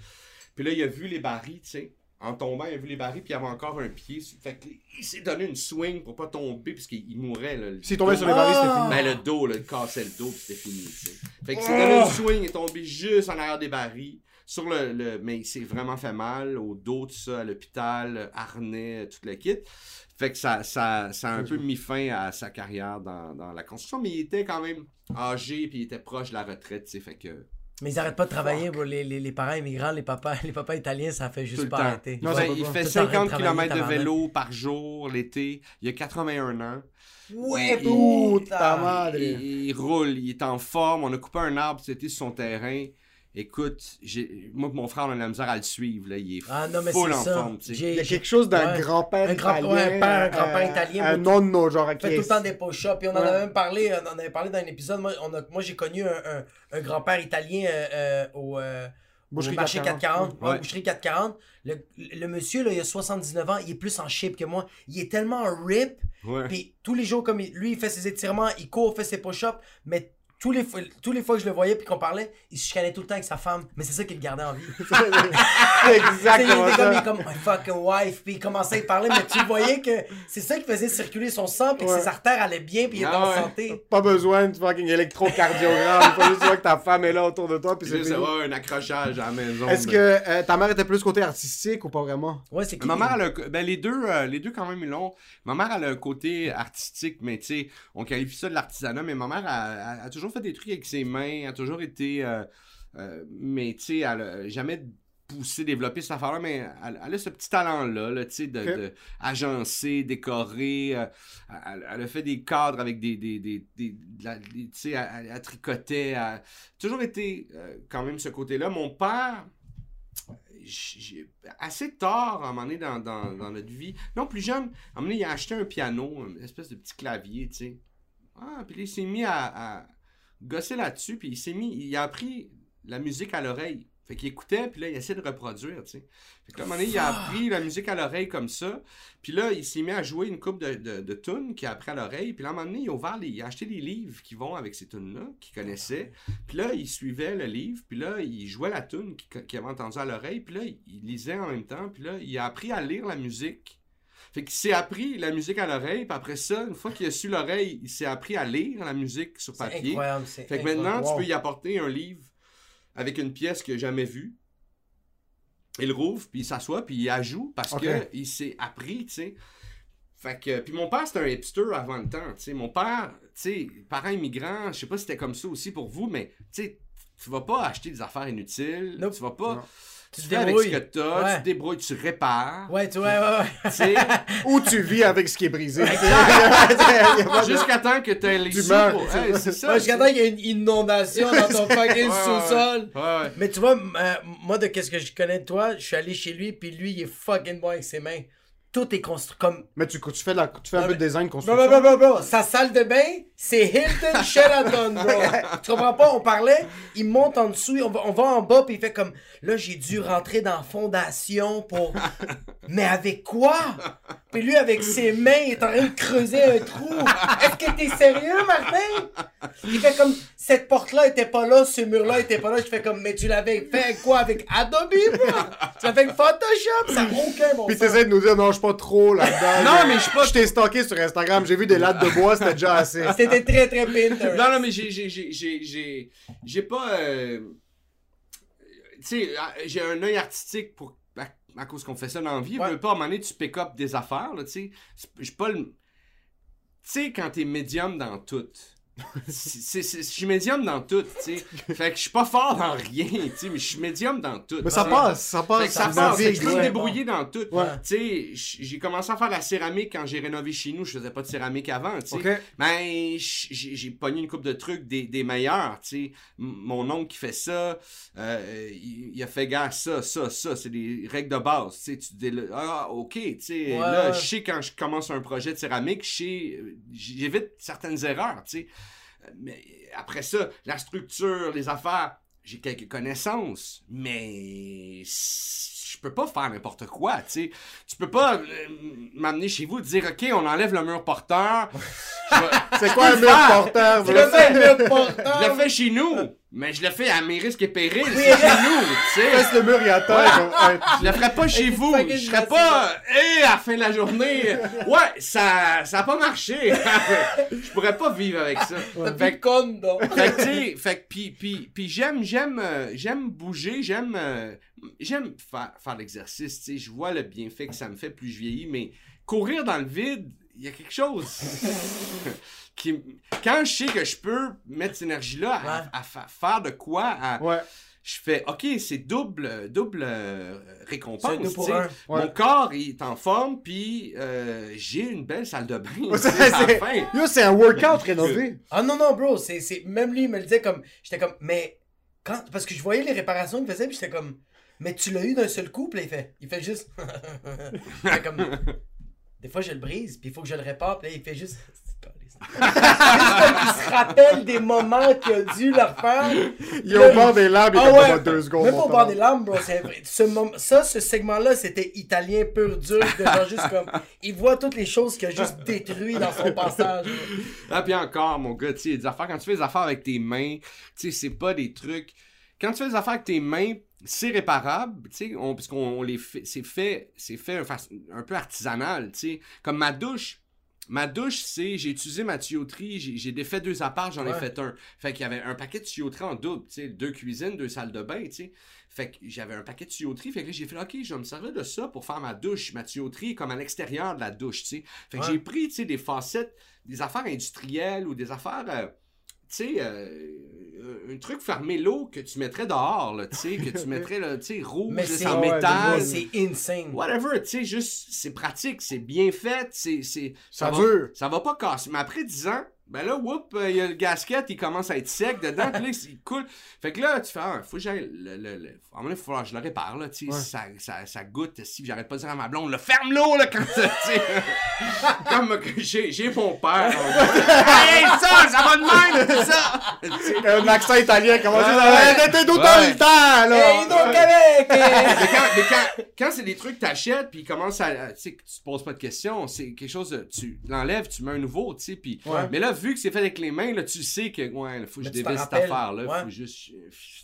Puis là, il a vu les barils, tu sais. En tombant, il a vu les barils, puis il y avait encore un pied. Fait il s'est donné une swing pour pas tomber, puisqu'il il mourait, là. S'il tombait sur les barils, c'était fini. Ben, le dos, là, il cassait le dos, puis c'était fini, tu sais. Fait que s'est donné une swing, il est tombé juste en arrière des barils. Sur le, le- mais il s'est vraiment fait mal au dos, tout ça, à l'hôpital, harnais, tout le kit. Fait que ça, ça, ça a un peu mis fin à sa carrière dans, dans la construction, mais il était quand même âgé, puis il était proche de la retraite, fait que... Mais ils arrêtent pas de travailler. Les, les, les parents immigrants, les papas, les papas italiens, ça fait juste pas temps. arrêter. Non, Ouais, il fait Tout le temps en train de 50 travailler, km de vélo par jour l'été. Il a 81 ans. Ouais, putain. ta madre. Il, il roule, il est en forme. On a coupé un arbre cet été sur son terrain. Écoute, j'ai- moi et mon frère, on a de la misère à le suivre. Là. Il est Ah non, mais full en ça. forme. Il y a quelque chose d'un Ouais. grand-père Un grand- italien. ouais, un père, un grand-père euh, italien, Un non de nos genre qui fait tout le temps des push-ups. Puis on en avait même parlé, on en avait parlé dans un épisode. Moi, on a- moi j'ai connu un, un- un grand-père italien euh, euh, au, euh, marché 440. 440. Ouais, Ouais. boucherie 440. Le, le monsieur, là, il a 79 ans, il est plus en shape que moi. Il est tellement rip. Ouais. Puis tous les jours, comme il- lui, il fait ses étirements, il court, fait ses push-ups, mais tous les, fois, tous les fois que je le voyais puis qu'on parlait, il se chicanait tout le temps avec sa femme. Mais c'est ça qui le gardait en vie. Sais, il exactement était comme, il comme my fucking wife, puis il commençait à y parler, mais tu voyais que c'est ça qui faisait circuler son sang, puis que ses artères allaient bien, puis il était Ah en ouais. santé. Pas besoin de fucking électrocardiogramme. Il faut juste voir que ta femme est là autour de toi. Puis c'est fini. va, un accrochage à la maison. Est-ce mais- que euh, ta mère était plus côté artistique ou pas vraiment? Ouais, c'est qui? Ma mère, elle a ben, les deux, euh, les deux quand même ils l'ont. Ma mère, elle a un côté artistique, mais tu sais, on qualifie ça de l'artisanat, mais ma mère a, a- a toujours fait des trucs avec ses mains, a toujours été, euh, euh, mais tu sais, elle a jamais poussé, développé cette affaire-là, mais elle, elle a ce petit talent-là, là, tu sais, de, agencer, décorer. euh, elle, elle a fait des cadres avec des, des, des, tu sais, elle, elle- elle tricotait, elle a toujours été quand même ce côté-là. Mon père, j'ai assez tard à un moment donné dans, dans, dans notre vie. Non, plus jeune, à un moment donné, il a acheté un piano, une espèce de petit clavier, tu sais. Ah, puis il s'est mis à, à gosser là-dessus, puis il s'est mis, il a appris la musique à l'oreille. Fait qu'il écoutait, puis là, il essayait de reproduire, tu sais. Fait que là, à un moment donné, il a appris la musique à l'oreille comme ça. Puis là, il s'est mis à jouer une coupe de, de, de tunes qu'il a appris à l'oreille. Puis là, à un moment donné, il a ouvert les, il a acheté des livres qui vont avec ces tunes-là, qu'il connaissait. Puis là, il suivait le livre, puis là, il jouait la tune qu'il qu'il avait entendue à l'oreille, puis là, il lisait en même temps, puis là, il a appris à lire la musique. Fait qu'il s'est appris la musique à l'oreille, puis après ça, une fois qu'il a su l'oreille, il s'est appris à lire la musique sur C'est papier. incroyable, c'est Fait que incroyable. maintenant, Wow. tu peux y apporter un livre avec une pièce qu'il n'a jamais vue. Il rouvre, puis il s'assoit, puis il ajoute parce Ok. que il s'est appris, tu sais. Fait que, puis mon père, c'était un hipster avant le temps, tu sais. Mon père, tu sais, parent immigrant, je sais pas si c'était comme ça aussi pour vous, mais tu sais, tu vas pas acheter des affaires inutiles, Nope. tu vas pas... Non. Tu Tu te fais avec ce que débrouilles. t'as, Ouais. tu te débrouilles, tu répares, Ouais, tu vois, ouais, ouais. tu sais. Ou tu vis avec ce qui est brisé. Jusqu'à temps que t'aies les Tu sous Hey, c'est ça. Ouais, jusqu'à temps qu'il y ait une inondation dans ton fucking sous-sol. Ouais, ouais. Mais tu vois, euh, moi, de qu'est-ce que je connais de toi, je suis allé chez lui, puis lui, il est fucking bon avec ses mains. tout est construit comme. Mais tu, tu fais, de la, tu fais un peu de design construction. bro, bro, bro, bro. Sa salle de bain, c'est Hilton Sheraton, bro. tu comprends pas? On parlait, il monte en dessous, on va, on va en bas, puis il fait comme, là, j'ai dû rentrer dans fondation pour. Mais avec quoi? Puis lui, avec ses mains, il est en train de creuser un trou. Est-ce que t'es sérieux, Martin? Il fait comme, cette porte-là était pas là, ce mur-là était pas là. Je fais comme, mais tu l'avais fait avec quoi? Avec Adobe, bro? Tu l'as fait avec Photoshop? Ça n'a aucun bon Puis t'essaies de nous dire, non, je suis pas trop là-dedans. Non, mais je suis pas- Je t'ai stalké sur Instagram, j'ai vu des lattes de bois, c'était déjà assez. C'était très, très Pinterest. Non, non, mais j'ai, j'ai, j'ai, j'ai, j'ai, j'ai pas. euh, sais, ah, j'ai un œil artistique pour. À, à cause qu'on fait ça dans la vie. Ouais. Veux pas, à un moment donné, tu pick up des affaires, là, tu sais. Je pas le. Tu sais, quand t'es médium dans tout. Je suis médium dans tout, tu sais. Fait que je suis pas fort dans rien, tu sais, mais je suis médium dans tout. Mais ça passe, ça Fait passe. que ça ça passe, fait je peux me débrouiller dans tout. Ouais. Tu sais, j'ai commencé à faire la céramique quand j'ai rénové chez nous. Je faisais pas de céramique avant, tu sais. Ok. Ben, j'ai pogné une coupe de trucs des, des meilleurs, tu sais. Mon oncle qui fait ça, euh, il, il a fait gars ça, ça, ça, c'est des règles de base, tu sais. Tu dis, là, ah, ok, tu sais. Ouais, là, je sais quand je commence un projet de céramique, je sais, j'évite certaines erreurs, tu sais. Euh, Mais après ça, la structure, les affaires, j'ai quelques connaissances, mais je peux pas faire n'importe quoi, tu sais. Tu peux pas euh, m'amener chez vous et dire, OK, on enlève le mur porteur. Je C'est quoi un mur porteur? Bro? le fais porteur. Je le fais chez nous, mais je le fais à mes risques et périls. Oui, C'est chez nous, tu sais. Laisse le mur. Ouais. Je le ferais pas chez vous. Je serais pas, hé, à la fin de la journée. Ouais, ça, ça a pas marché. je pourrais pas vivre avec ça. T'as Fait de condo. fait que, tu sais, fait que, pis, pis, pis j'aime, j'aime, euh, j'aime bouger, j'aime, euh, j'aime faire, faire l'exercice, tu sais, je vois le bienfait que ça me fait plus je vieillis, mais courir dans le vide, il y a quelque chose qui, quand je sais que je peux mettre cette énergie-là à, Ouais. à fa- faire de quoi, à- Ouais. je fais, ok, c'est double, double euh, récompense, pour un. Ouais. Mon corps, il est en forme, puis euh, j'ai une belle salle de bain, C'est- un workout rénové. Ah non, non, bro, c'est, c'est... même lui, il me le disait comme. J'étais comme, mais. Quand... Parce que je voyais les réparations qu'il faisait, puis j'étais comme, mais tu l'as eu d'un seul coup, puis là, il fait. Il fait juste. il fait comme. Des fois, je le brise, puis il faut que je le répare, puis là, il fait juste. Juste comme il se rappelle des moments qu'il a dû le refaire. Il est au bord des lames, il Ah est ouais. deux secondes. Même au bord des larmes, bro. C'est vrai. Ce Ça, ce segment-là, c'était italien pur dur. De genre juste comme. Il voit toutes les choses qu'il a juste détruites dans son passage. Ah, puis encore, mon gars, tu sais, des affaires, quand tu fais des affaires avec tes mains, tu sais, c'est pas des trucs. Quand tu fais des affaires avec tes mains, c'est réparable, tu sais, on, parce qu'on les fait, c'est fait, c'est fait un, peu artisanal, tu sais. Comme ma douche, ma douche, c'est, j'ai utilisé ma tuyauterie, j'ai, défait deux apparts, j'en ai fait un. Fait qu'il y avait un paquet de tuyauterie en double, tu sais, deux cuisines, deux salles de bain, tu sais. Fait que j'avais un paquet de tuyauterie, fait que j'ai fait, OK, je vais me servir de ça pour faire ma douche. Ma tuyauterie comme à l'extérieur de la douche, tu sais. Fait que Ouais. j'ai pris, tu sais, des facettes, des affaires industrielles ou des affaires, euh, tu sais, euh, un truc fermé l'eau que tu mettrais dehors, là, tu sais, que tu mettrais, là, tu sais, rouge, Mais en ouais, métal. mais c'est insane. Whatever, tu sais, juste, c'est pratique, c'est bien fait, c'est, c'est, Ça va, dure. ça va pas casser. Mais après 10 ans, ben là, whoop, euh, il y a le gasket, il commence à être sec dedans, puis là, il coule. Fait que là, tu fais, ah, faut que j'aille, le, le, le- faut falloir que je le répare, là, tu sais, Ouais. ça, ça, ça goûte, si j'arrête pas de dire à ma blonde, le ferme l'eau, là, quand, tu sais, comme j'ai, j'ai mon père, hey, ça, ça va de même, ça, Tu sais. Un accent italien, comment dire? d'autant Ouais. le temps, là! Hey, donc avec! mais quand, mais quand, quand c'est des trucs que t'achètes puis ils commencent à, tu sais que tu te poses pas de questions c'est quelque chose de, tu l'enlèves tu mets un nouveau tu sais puis Ouais. mais là vu que c'est fait avec les mains là tu sais que ouais il faut que je dévisse cette rappelles, affaire là ouais. faut juste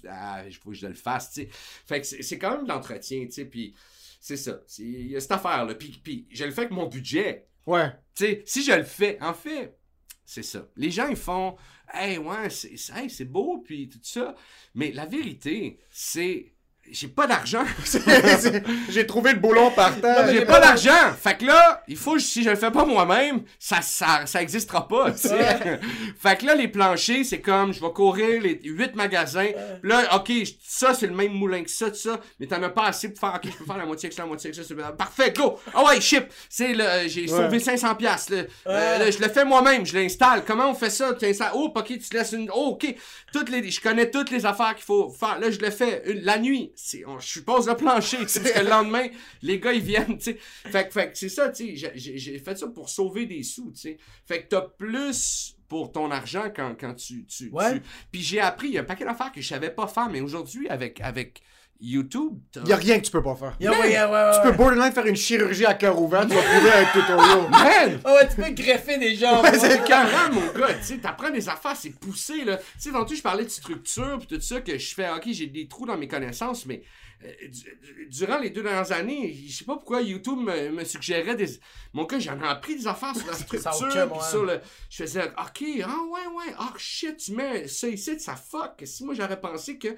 ah, faut que je le fasse tu sais fait que c'est quand même de l'entretien tu sais puis c'est ça il y a cette affaire là puis, puis je le fais avec mon budget Ouais. tu sais, si je le fais, en fait, c'est ça. Les gens, ils font, hey, ouais, c'est hey, c'est beau, puis tout ça. Mais la vérité, c'est, j'ai pas d'argent. J'ai trouvé le boulon par terre. J'ai pas d'argent. Fait que là, il faut, si je le fais pas moi-même, ça, ça, ça existera pas, tu sais. fait que là, les planchers, c'est comme, je vais courir les huit magasins. Là, ok, ça, c'est le même moulin que ça, tout ça. Mais t'en as pas assez pour faire, ok, je peux faire la moitié avec ça, la moitié avec ça. Parfait, go! Ah ouais, ship! C'est le, j'ai sauvé 500 piastres, là. Euh, je le fais moi-même, je l'installe. Comment on fait ça? Tu installes, oh, ok, tu te laisses une, oh, ok. Toutes les, je connais toutes les affaires qu'il faut faire. Là, je le fais une- la nuit. C'est, on, je suppose le plancher, parce que le lendemain, les gars, ils viennent, tu sais. Fait, que- fait que c'est ça, tu sais, j'ai- j'ai j'ai fait ça pour sauver des sous, tu sais. Fait que t'as plus pour ton argent quand, quand tu... tu, Ouais. tu- Puis j'ai appris, il y a un paquet d'affaires que je savais pas faire, mais aujourd'hui, avec, avec YouTube, t'as- Y a rien que tu peux pas faire. Yeah, ouais, yeah, ouais, ouais, Tu peux ouais. borderline faire une chirurgie à cœur ouvert, tu vas trouver un tutoriel. Man! Ah ouais, tu peux greffer des jambes. c'est le Carrément, mon gars, tu sais, t'apprends des affaires, c'est poussé, là. Tu sais, tantôt, je parlais de structure, puis tout ça, que je fais, ok, j'ai des trous dans mes connaissances, mais euh, du- durant les deux dernières années, je sais pas pourquoi YouTube me, me suggérait des. Mon gars, j'en ai appris des affaires sur la structure, puis sur le. Je faisais, ok, ah ouais, ouais, ah shit, tu mets ça ici, ça fuck. Si moi, j'aurais pensé que.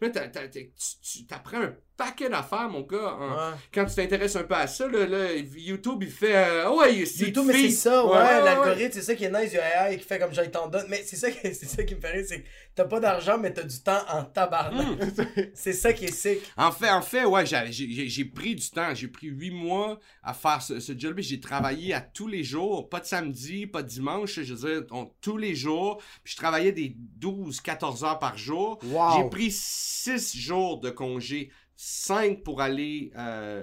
Là, t'as- t'as- t'as- tu tu t'apprends un paquet d'affaires, mon gars, Ouais. quand tu t'intéresses un peu à ça, là, là, YouTube, il fait, euh, ah ouais, YouTube, mais c'est ça, ouais, Ouais, l'algorithme, c'est ça qui est nice du AI qui fait comme donne. Mais c'est ça, qui- c'est ça qui me fait rire, c'est que t'as pas d'argent, mais t'as du temps en tabarnak. c'est ça qui est sick. En fait, en fait, ouais, j'ai- j'ai j'ai pris du temps. J'ai pris huit mois à faire ce, ce job. J'ai travaillé à tous les jours, pas de samedi, pas de dimanche. Je veux dire, on- tous les jours. Puis je travaillais des 12, 14 heures par jour. Wow. J'ai pris 6 jours de congé, 5 pour aller euh,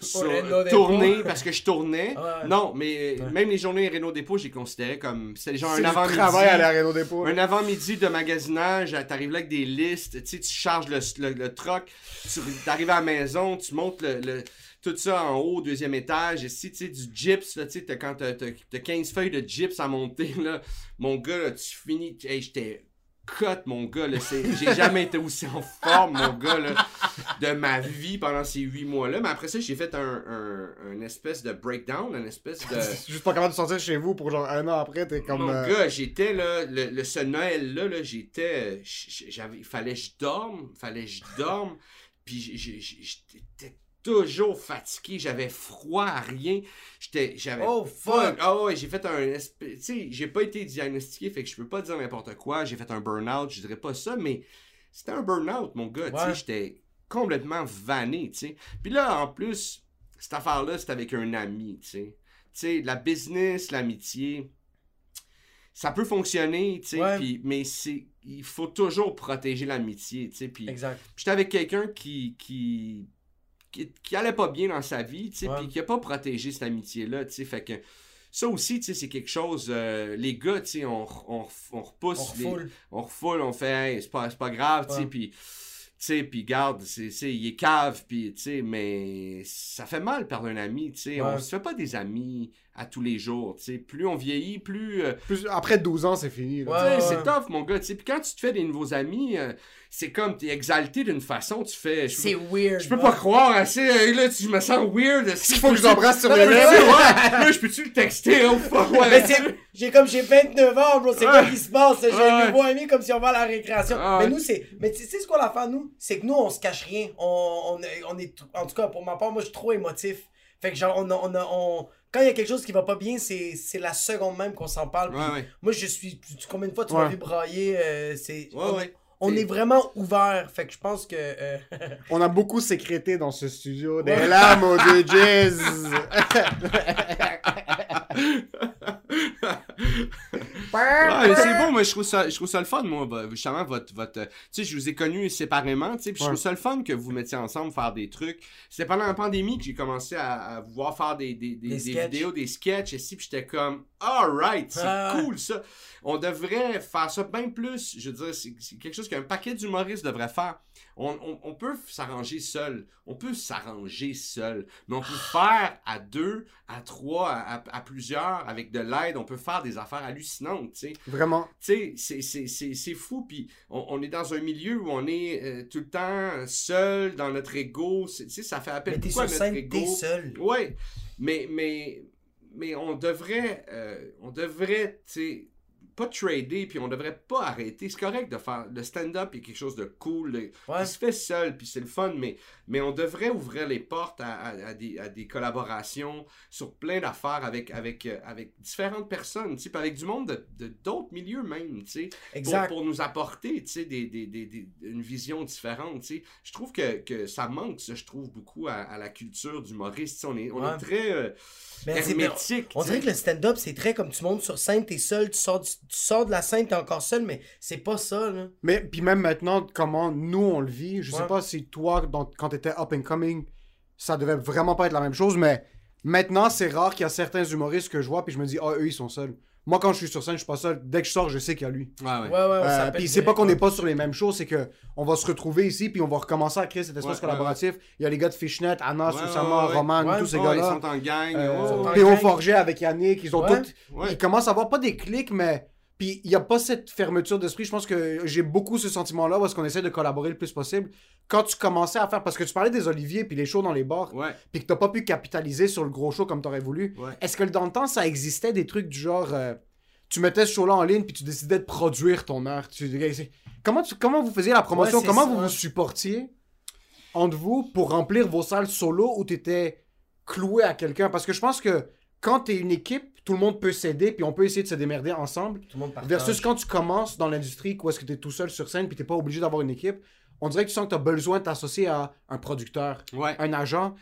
sur- tourner parce que je tournais. Ouais. Non, mais Ouais. même les journées Renault Dépôt, j'ai considéré comme. C'était genre C'est un avant-midi. travail à la Renault Dépôt. Un avant-midi de magasinage, euh, t'arrives là avec des listes, tu sais, tu charges le, le, le truck, tu arrives à la maison, tu montes le, le- tout ça en haut, au deuxième étage, et si tu sais, du gyps, là, tu sais, t'as- quand t'as, t'as- t'as 15 feuilles de gyps à monter, là, mon gars, là, tu finis, hey, j'étais cut, mon gars, j'ai jamais été aussi en forme, mon gars, là, de ma vie pendant ces huit mois-là, mais après ça, j'ai fait un, un, un espèce de breakdown, un espèce de... Juste pas capable de sortir chez vous pour genre un an après, t'es comme. Mon euh, gars, j'étais là, le, le- ce Noël-là, là, j'étais. J'avais. Il fallait que je dorme. Fallait que je dorme. Puis j'étais toujours fatigué. J'avais froid à rien. J'étais. J'avais. Oh fuck! Ah ouais, j'ai fait un. Tu sais, j'ai pas été diagnostiqué, fait que je peux pas dire n'importe quoi. J'ai fait un burn-out, je dirais pas ça, mais c'était un burn-out, mon gars. Tu sais, j'étais complètement vanné, tu sais. Puis là, en plus, cette affaire-là, c'était avec un ami, tu sais. Tu sais, la business, l'amitié, ça peut fonctionner, tu sais, Ouais. mais c'est, il faut toujours protéger l'amitié, tu sais, puis Exact. j'étais avec quelqu'un qui, qui, qui, qui allait pas bien dans sa vie, tu sais, puis qui a pas protégé cette amitié-là, tu sais, fait que ça aussi, tu sais, c'est quelque chose, euh, les gars, tu sais, on, on, on repousse, On les- refoule. on refoule, on fait, hey, c'est pas, grave, tu sais, puis, tu sais, puis garde, c'est, c'est, il est cave, puis, tu sais, mais ça fait mal perdre un ami, tu sais, Ouais. on se fait pas des amis à tous les jours, tu sais, plus on vieillit, plus, euh, plus- Après 12 ans, c'est fini. Ouais. c'est tough, mon gars, tu sais, puis quand tu te fais des nouveaux amis, euh, c'est comme, t'es exalté d'une façon, tu fais, C'est weird. je peux ouais. pas croire, assez, euh, là, tu- je me sens weird, est-ce Il faut que je l'embrasse sur les mais lèvres. ouais. Là, je peux-tu le texter, oh fuck, ouais. Mais c'est- j'ai comme j'ai 29 ans, bro, c'est quoi qui se passe? J'ai un nouveau ami comme si on va à la récréation. Mais nous, c'est. Mais tu sais ce qu'on a fait, nous? C'est que nous, on se cache rien. On, on, est- on est. En tout cas, pour ma part, moi, je suis trop émotif. Fait que genre, on a. On a- on- Quand il y a quelque chose qui va pas bien, c'est c'est la seconde même qu'on s'en parle. Ouais, Puis ouais. Moi, je suis. tu- Combien de fois tu m'as vu brailler? euh, c'est. Ouais, on, est vraiment ouvert. Fait que je pense que. euh, On a beaucoup sécrété dans ce studio. Des au jazz. Ouais, mais c'est bon, moi je trouve ça, je trouve ça le fun, moi, justement, votre, votre, euh, tu sais, je vous ai connus séparément, tu sais, puis je trouve ça le fun que vous mettiez ensemble faire des trucs. C'était pendant la pandémie que j'ai commencé à, à vous voir faire des, des, des, Des des sketchs. vidéos, des sketchs, ici, puis j'étais comme, alright, c'est Ah. cool ça. On devrait faire ça bien plus, je veux dire, c'est quelque chose qu'un paquet d'humoristes devrait faire. On, on, on peut s'arranger seul, on peut s'arranger seul, mais on peut faire à deux, à trois, à, à- à plusieurs, avec de l'aide, on peut faire des affaires hallucinantes, tu sais Vraiment. tu sais, c'est- c'est- c'est c'est fou, puis on, on est dans un milieu où on est euh, tout le temps seul dans notre ego, tu sais, ça fait appel à notre ego. seul. Ouais, mais, mais, mais on devrait, euh, on devrait, pas trader, puis on devrait pas arrêter. C'est correct de faire, le stand-up est quelque chose de cool, Ouais. qui se fait seul, puis c'est le fun, mais, mais on devrait ouvrir les portes à, à- à des, à des collaborations sur plein d'affaires avec, avec, euh, avec différentes personnes, puis avec du monde de d'autres milieux même, pour, pour nous apporter, des, des, des, une vision différente. Je trouve que, que ça manque, ça, je trouve, beaucoup à, la culture d'humoriste, on est, on Ouais. est très euh, hermétique, On sais. dirait que le stand-up, c'est très comme tu montes sur scène, t'es seul, tu sors du, sors de la scène, t'es encore seul, mais c'est pas ça, là. Mais puis même maintenant, comment nous on le vit, je sais pas si toi, dans- quand t'étais up and coming, ça devait vraiment pas être la même chose, mais maintenant c'est rare qu'il y a certains humoristes que je vois puis je me dis, ah eux ils sont seuls. Moi quand je suis sur scène, je suis pas seul. Dès que je sors, je sais qu'il y a lui. Ouais, ouais. Ouais, ouais, Euh, puis c'est pas qu'on n'est pas sur les mêmes choses, c'est que on va se retrouver ici puis on va recommencer à créer cet espace Ouais, collaboratif. Il y a les gars de Fishnet, Anna, Ouais, Susama, ouais, ouais. Roman, Ouais, tous ces Ouais, ils gars-là. sont en gang. Euh. P.O. Forget avec Yannick, ils ont Ouais. tous. Ouais. Ils commencent à avoir pas des clics, mais. Puis il n'y a pas cette fermeture d'esprit. Je pense que j'ai beaucoup ce sentiment-là où est-ce qu'on essaie de collaborer le plus possible. Quand tu commençais à faire. Parce que tu parlais des oliviers puis les shows dans les bars, Ouais, puis que t'as pas pu capitaliser sur le gros show comme t'aurais voulu. ouais. Est-ce que dans le temps, ça existait des trucs du genre. euh, tu mettais ce show-là en ligne puis tu décidais de produire ton art? Tu... Comment, tu... Comment vous faisiez la promotion? Ouais, Comment ça, vous vous supportiez entre vous pour remplir vos salles solo où t'étais cloué à quelqu'un? Parce que je pense que quand t'es une équipe, tout le monde peut s'aider puis on peut essayer de se démerder ensemble. Tout le monde partage. Versus quand tu commences dans l'industrie, où est-ce que t'es tout seul sur scène puis t'es pas obligé d'avoir une équipe, on dirait que tu sens que t'as besoin de t'associer à un producteur, Ouais. un agent.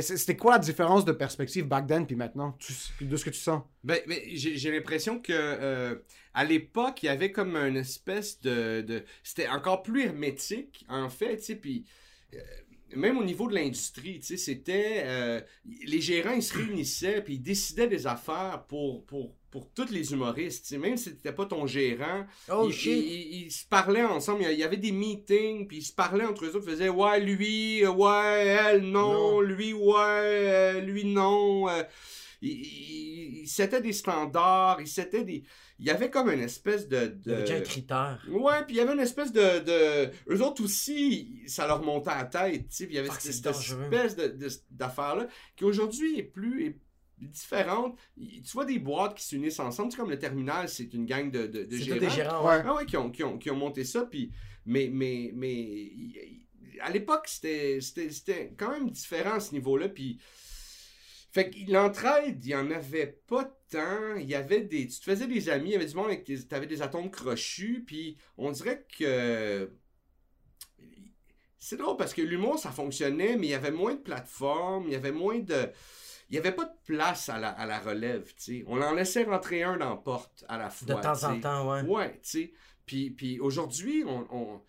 C'était quoi la différence de perspective back then puis maintenant, tu- de ce que tu sens? Ben, ben, j'ai j'ai l'impression que euh, à l'époque, il y avait comme une espèce de. de- C'était encore plus hermétique, en fait, tu sais, puis. euh, même au niveau de l'industrie, tu sais, c'était. euh, les gérants, ils se réunissaient, puis ils décidaient des affaires pour, pour, pour tous les humoristes, tu sais. Même si c'était pas ton gérant, Oh ils, ils- ils se parlaient ensemble. Il y avait des meetings, puis ils se parlaient entre eux autres. Ils faisaient Ouais, lui, ouais, elle, non. Non. Lui, ouais, euh, lui, non. Euh, ils, ils, ils settaient des standards. Ils settaient des. Il y avait comme une espèce de. Il y avait de... déjà un critère. Ouais, puis il y avait une espèce de, de... Eux autres aussi, ça leur montait à la tête, tu sais, puis il y avait Fuck, cette, cette espèce de- de- d'affaire-là, qui aujourd'hui est plus est différente. Il- Tu vois des boîtes qui s'unissent ensemble, tu sais, comme le terminal, c'est une gang de, de, de gérants. des gérants, ouais. Ah ouais, qui ont, qui ont, qui ont monté ça, puis... Mais, mais, mais... À l'époque, c'était c'était- c'était quand même différent à ce niveau-là, puis... Fait que l'entraide, il y en avait pas tant. Il y avait des. Tu te faisais des amis, il y avait du monde avec des. T'avais des atomes crochus, puis on dirait que. C'est drôle parce que l'humour, ça fonctionnait, mais il y avait moins de plateformes, il y avait moins de. Il n'y avait pas de place à la, à la relève, tu sais. On en laissait rentrer un dans la porte à la De fois. temps tu en temps, ouais. Ouais, tu sais. Puis, puis aujourd'hui, on-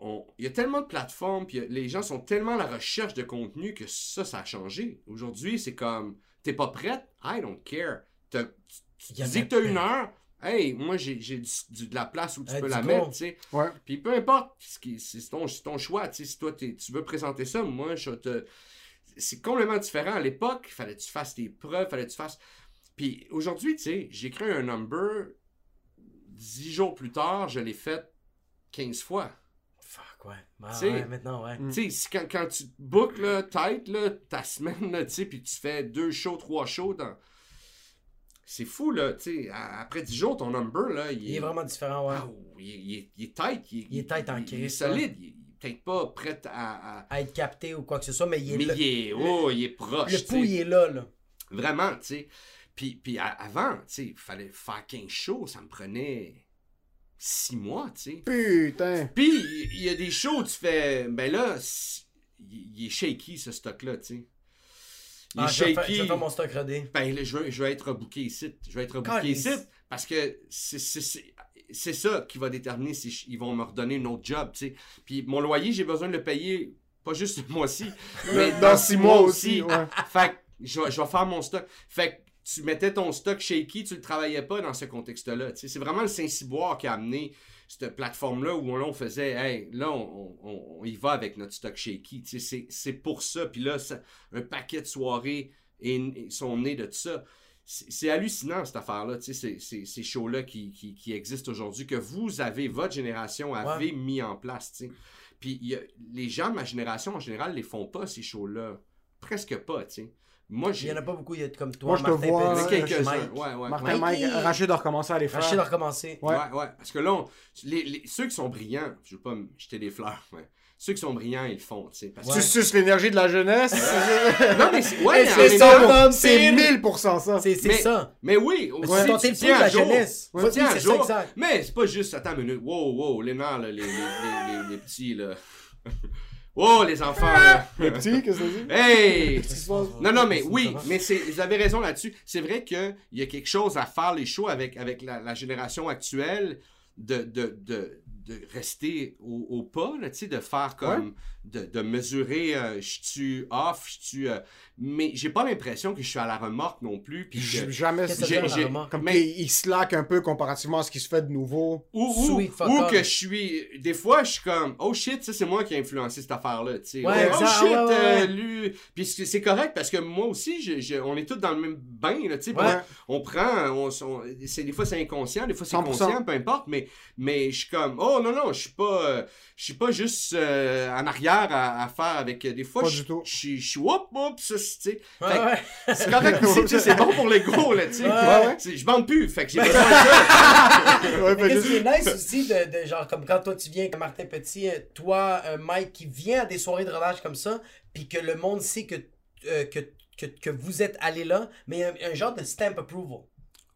il y a tellement de plateformes, puis les gens sont tellement à la recherche de contenu que ça, ça a changé. Aujourd'hui, c'est comme, t'es pas prête? I don't care. Tu dis que t'as une heure, hey, moi, j'ai de la place où tu peux la go. mettre, tu sais. Ouais. Puis peu importe, c'est ton, ton choix, tu sais. Si toi, tu veux présenter ça, moi, je te... C'est complètement différent. À l'époque, il fallait que tu fasses tes preuves, fallait que tu fasses... Puis aujourd'hui, tu sais, j'ai créé un number, dix jours plus tard, je l'ai fait 15 fois. Ouais. Ah, ouais, maintenant, ouais. Tu sais, quand, quand tu bookes, là, tête, là, ta semaine, là, puis tu fais deux shows, trois shows dans... C'est fou, là, sais, après 10 jours, ton number, là, il, Il est vraiment différent, ouais. Ah, il, est- il est- il est tight. Il, est- tight en il- Il est crise, solide. Il est peut-être pas prêt à... à- À être capté ou quoi que ce soit, mais il est Mais là. il est, oh, il est proche, Le pouls, il est là, là. Vraiment, tu sais. Puis, puis avant, tu sais, il fallait faire 15 shows, ça me prenait 6 mois, tu sais. Putain. Puis, il il y a des shows où tu fais, ben là, il est shaky, ce stock-là, tu sais. Il Ah, est je vais faire- shaky. je vais faire mon stock rodé. Ben là, je veux, je veux être booké ici. Je veux être booké Calisse. ici parce que c'est- c'est c'est- c'est ça qui va déterminer si je- ils vont me redonner un autre job, tu sais. Puis mon loyer, j'ai besoin de le payer, pas juste ce mois-ci, mais Dans dans six six mois mois aussi, aussi. ouais. fait que je vais, je vais faire mon stock. Fait que tu mettais ton stock shaky, tu le travaillais pas dans ce contexte-là. C'est vraiment le Saint-Cyboire qui a amené cette plateforme-là où on, faisait, hey, là, on, on- on y va avec notre stock shaky. C'est pour ça. Puis là, ça- un paquet de soirées et, et sont nés de ça. C'est hallucinant cette affaire-là, ces, shows-là qui, qui, qui existent aujourd'hui, que vous avez, votre génération avez mis en place. Puis il y a- les gens de ma génération, en général, les font pas, ces shows-là. Presque pas, tu sais. Moi, Il j'ai... y en a pas beaucoup, il y a comme toi, Moi, je te Martin vois, Il y en a Petit, ouais, quelques-uns, Mike. ouais, ouais. Martin ouais. Mike. Rachid a recommencé à les faire. Rachid a recommencé. Ouais. Ouais, ouais. Parce que là, on- les, les- ceux qui sont brillants, je veux pas me jeter des fleurs, mais ceux qui sont brillants, ils le font, tu suces l'énergie de la jeunesse? Non, mais c'est... Ouais, c'est ça. C'est c'est- 1000% ça. C'est ça. Mais oui, c'est ton tiens de la jeunesse. Tiens c'est ça, exact. Mais c'est pas juste, attends une minute, wow, wow, les nerfs, là, les, les, les, les- les petits, là. Oh, les enfants, là. Le petit, qu'est-ce que dis? Hey! Non, non, mais oui, mais c'est, vous avez raison là-dessus. C'est vrai qu'il y a quelque chose à faire les shows avec, avec la, la génération actuelle de, de, de, de rester au, au pas, là, tu sais, de faire comme, de, de mesurer, euh, je suis off, je suis... euh, mais j'ai pas l'impression que je suis à la remorque non plus, puis que... Jamais. J'ai-? Comme mais- il slack un peu comparativement à ce qui se fait de nouveau. Ou, ou, ou que je suis. Des fois, je suis comme, oh shit, ça c'est moi qui ai influencé cette affaire-là. tu sais. Ouais, oh exact, shit, ouais, ouais, euh, ouais. lui. Puis c'est c'est correct parce que moi aussi, je- je- on est tous dans le même bain. Là, on, on prend. On, on- c'est, des fois c'est inconscient, des fois c'est 100%. conscient, peu importe. Mais, mais je suis comme, oh non, non, je suis pas. euh, je suis pas juste euh, en arrière à, à faire avec. euh, Des fois, Pas je du tout. je suis. Je suis whoop, whoop, ça, c'est- tu sais. C'est correct aussi, tu sais, c'est bon pour l'ego, là, tu sais. Ouais, ouais. Je bande plus, fait que j'ai besoin de ça. Ouais, Mais qui est nice aussi de, de genre comme quand toi tu viens avec Martin Petit, toi euh, Mike qui vient à des soirées de relâche comme ça, puis que le monde sait que euh, que, que, que vous êtes allé là, mais un, un genre de stamp approval.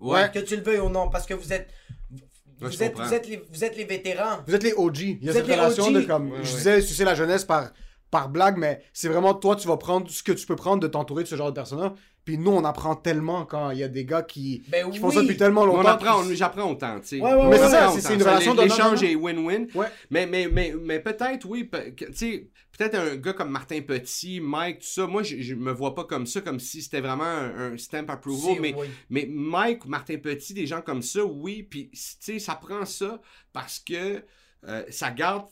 Ouais. Que tu le veuilles ou non, parce que vous êtes Ouais, je êtes, vous, êtes les, vous êtes les vétérans. Vous êtes les OG. Il y a Vous cette êtes les relation OG. de comme. Ouais, je ouais. disais, sucer la jeunesse par, par blague, mais c'est vraiment toi, tu vas prendre ce que tu peux prendre de t'entourer de ce genre de personnes-là. Puis nous, on apprend tellement quand il y a des gars qui, Ben qui oui. font ça depuis tellement On longtemps. apprend, on- j'apprends autant, tu sais. Ouais, ouais, Mais c'est ça, c'est- une relation donnant-donnant. est win-win. Ouais. Mais, mais, mais, mais peut-être, oui, tu sais, peut-être un gars comme Martin Petit, Mike, tout ça, moi, je, je me vois pas comme ça, comme si c'était vraiment un, un stamp approval, mais, oui. mais Mike, Martin Petit, des gens comme ça, oui, puis, tu sais, ça prend ça parce que euh, ça garde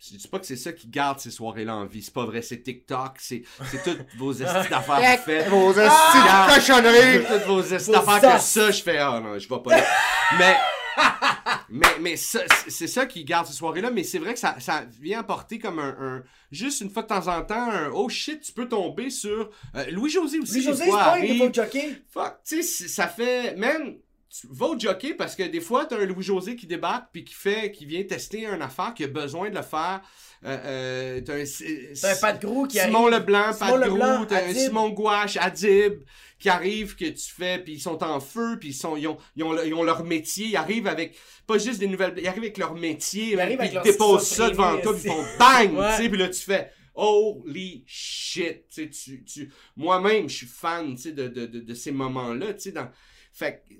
je dis pas que c'est ça qui garde ces soirées-là en vie. C'est pas vrai. C'est TikTok, c'est c'est toutes vos estis d'affaires faites. Vos esti Ah! de cochonneries! Toutes vos estis d'affaires que ça, je fais, ah non, je vais pas là. Mais, mais, mais ça, c'est- ça qui garde ces soirées-là. Mais c'est vrai que ça, ça vient apporter comme un, un- Juste une fois de temps en temps, un oh shit, tu peux tomber sur. euh, Louis-José aussi. Lui des José, fois, c'est pas jockey. Fuck, tu sais, ça fait. Man, tu vas au jockey parce que des fois, t'as un Louis-José qui débarque puis qui fait. qui vient tester une affaire, qui a besoin de le faire. Euh, euh, t'as un. Un Pat Grou qui Simon arrive. Leblanc, Simon Pat Leblanc, t'as un. Simon Gouache, Adib, qui arrivent, que tu fais, puis ils sont en feu, puis ils, sont, ils, ont, ils, ont, le- ils ont leur métier, ils arrivent avec, pas juste des nouvelles, ils arrivent avec leur métier, Ils arrivent puis ils déposent ça devant toi, puis ils font bang, Ouais. tu sais, puis là tu fais, holy shit, tu tu, tu, moi-même, je suis fan, tu sais, de, de, de, de ces moments-là, tu sais, dans, fait que,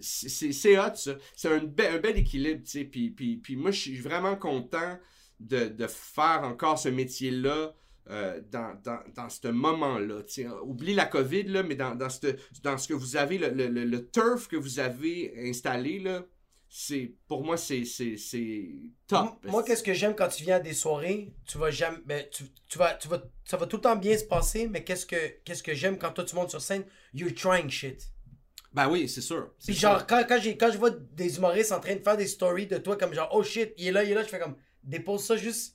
c'est- hot, ça. C'est un, be- un bel équilibre, tu sais. Puis, puis, puis moi, je suis vraiment content de, faire encore ce métier-là euh, dans, dans, dans ce moment-là. Oublie la COVID, là, mais dans, dans, ce, dans ce que vous avez, le, le, le, turf que vous avez installé, là, c'est, pour moi, c'est top. Moi, qu'est-ce que j'aime quand tu viens à des soirées, tu vas jamais. ben, tu, tu vas, tu vas, ça va tout le temps bien se passer, mais qu'est-ce que, qu'est-ce que j'aime quand toi tu montes sur scène, you're trying shit. Ben oui, c'est sûr. Puis sûr. genre, quand, quand, j'ai, quand je vois des humoristes en train de faire des stories de toi, comme genre, oh shit, il est là, il est là, je fais comme, dépose ça juste.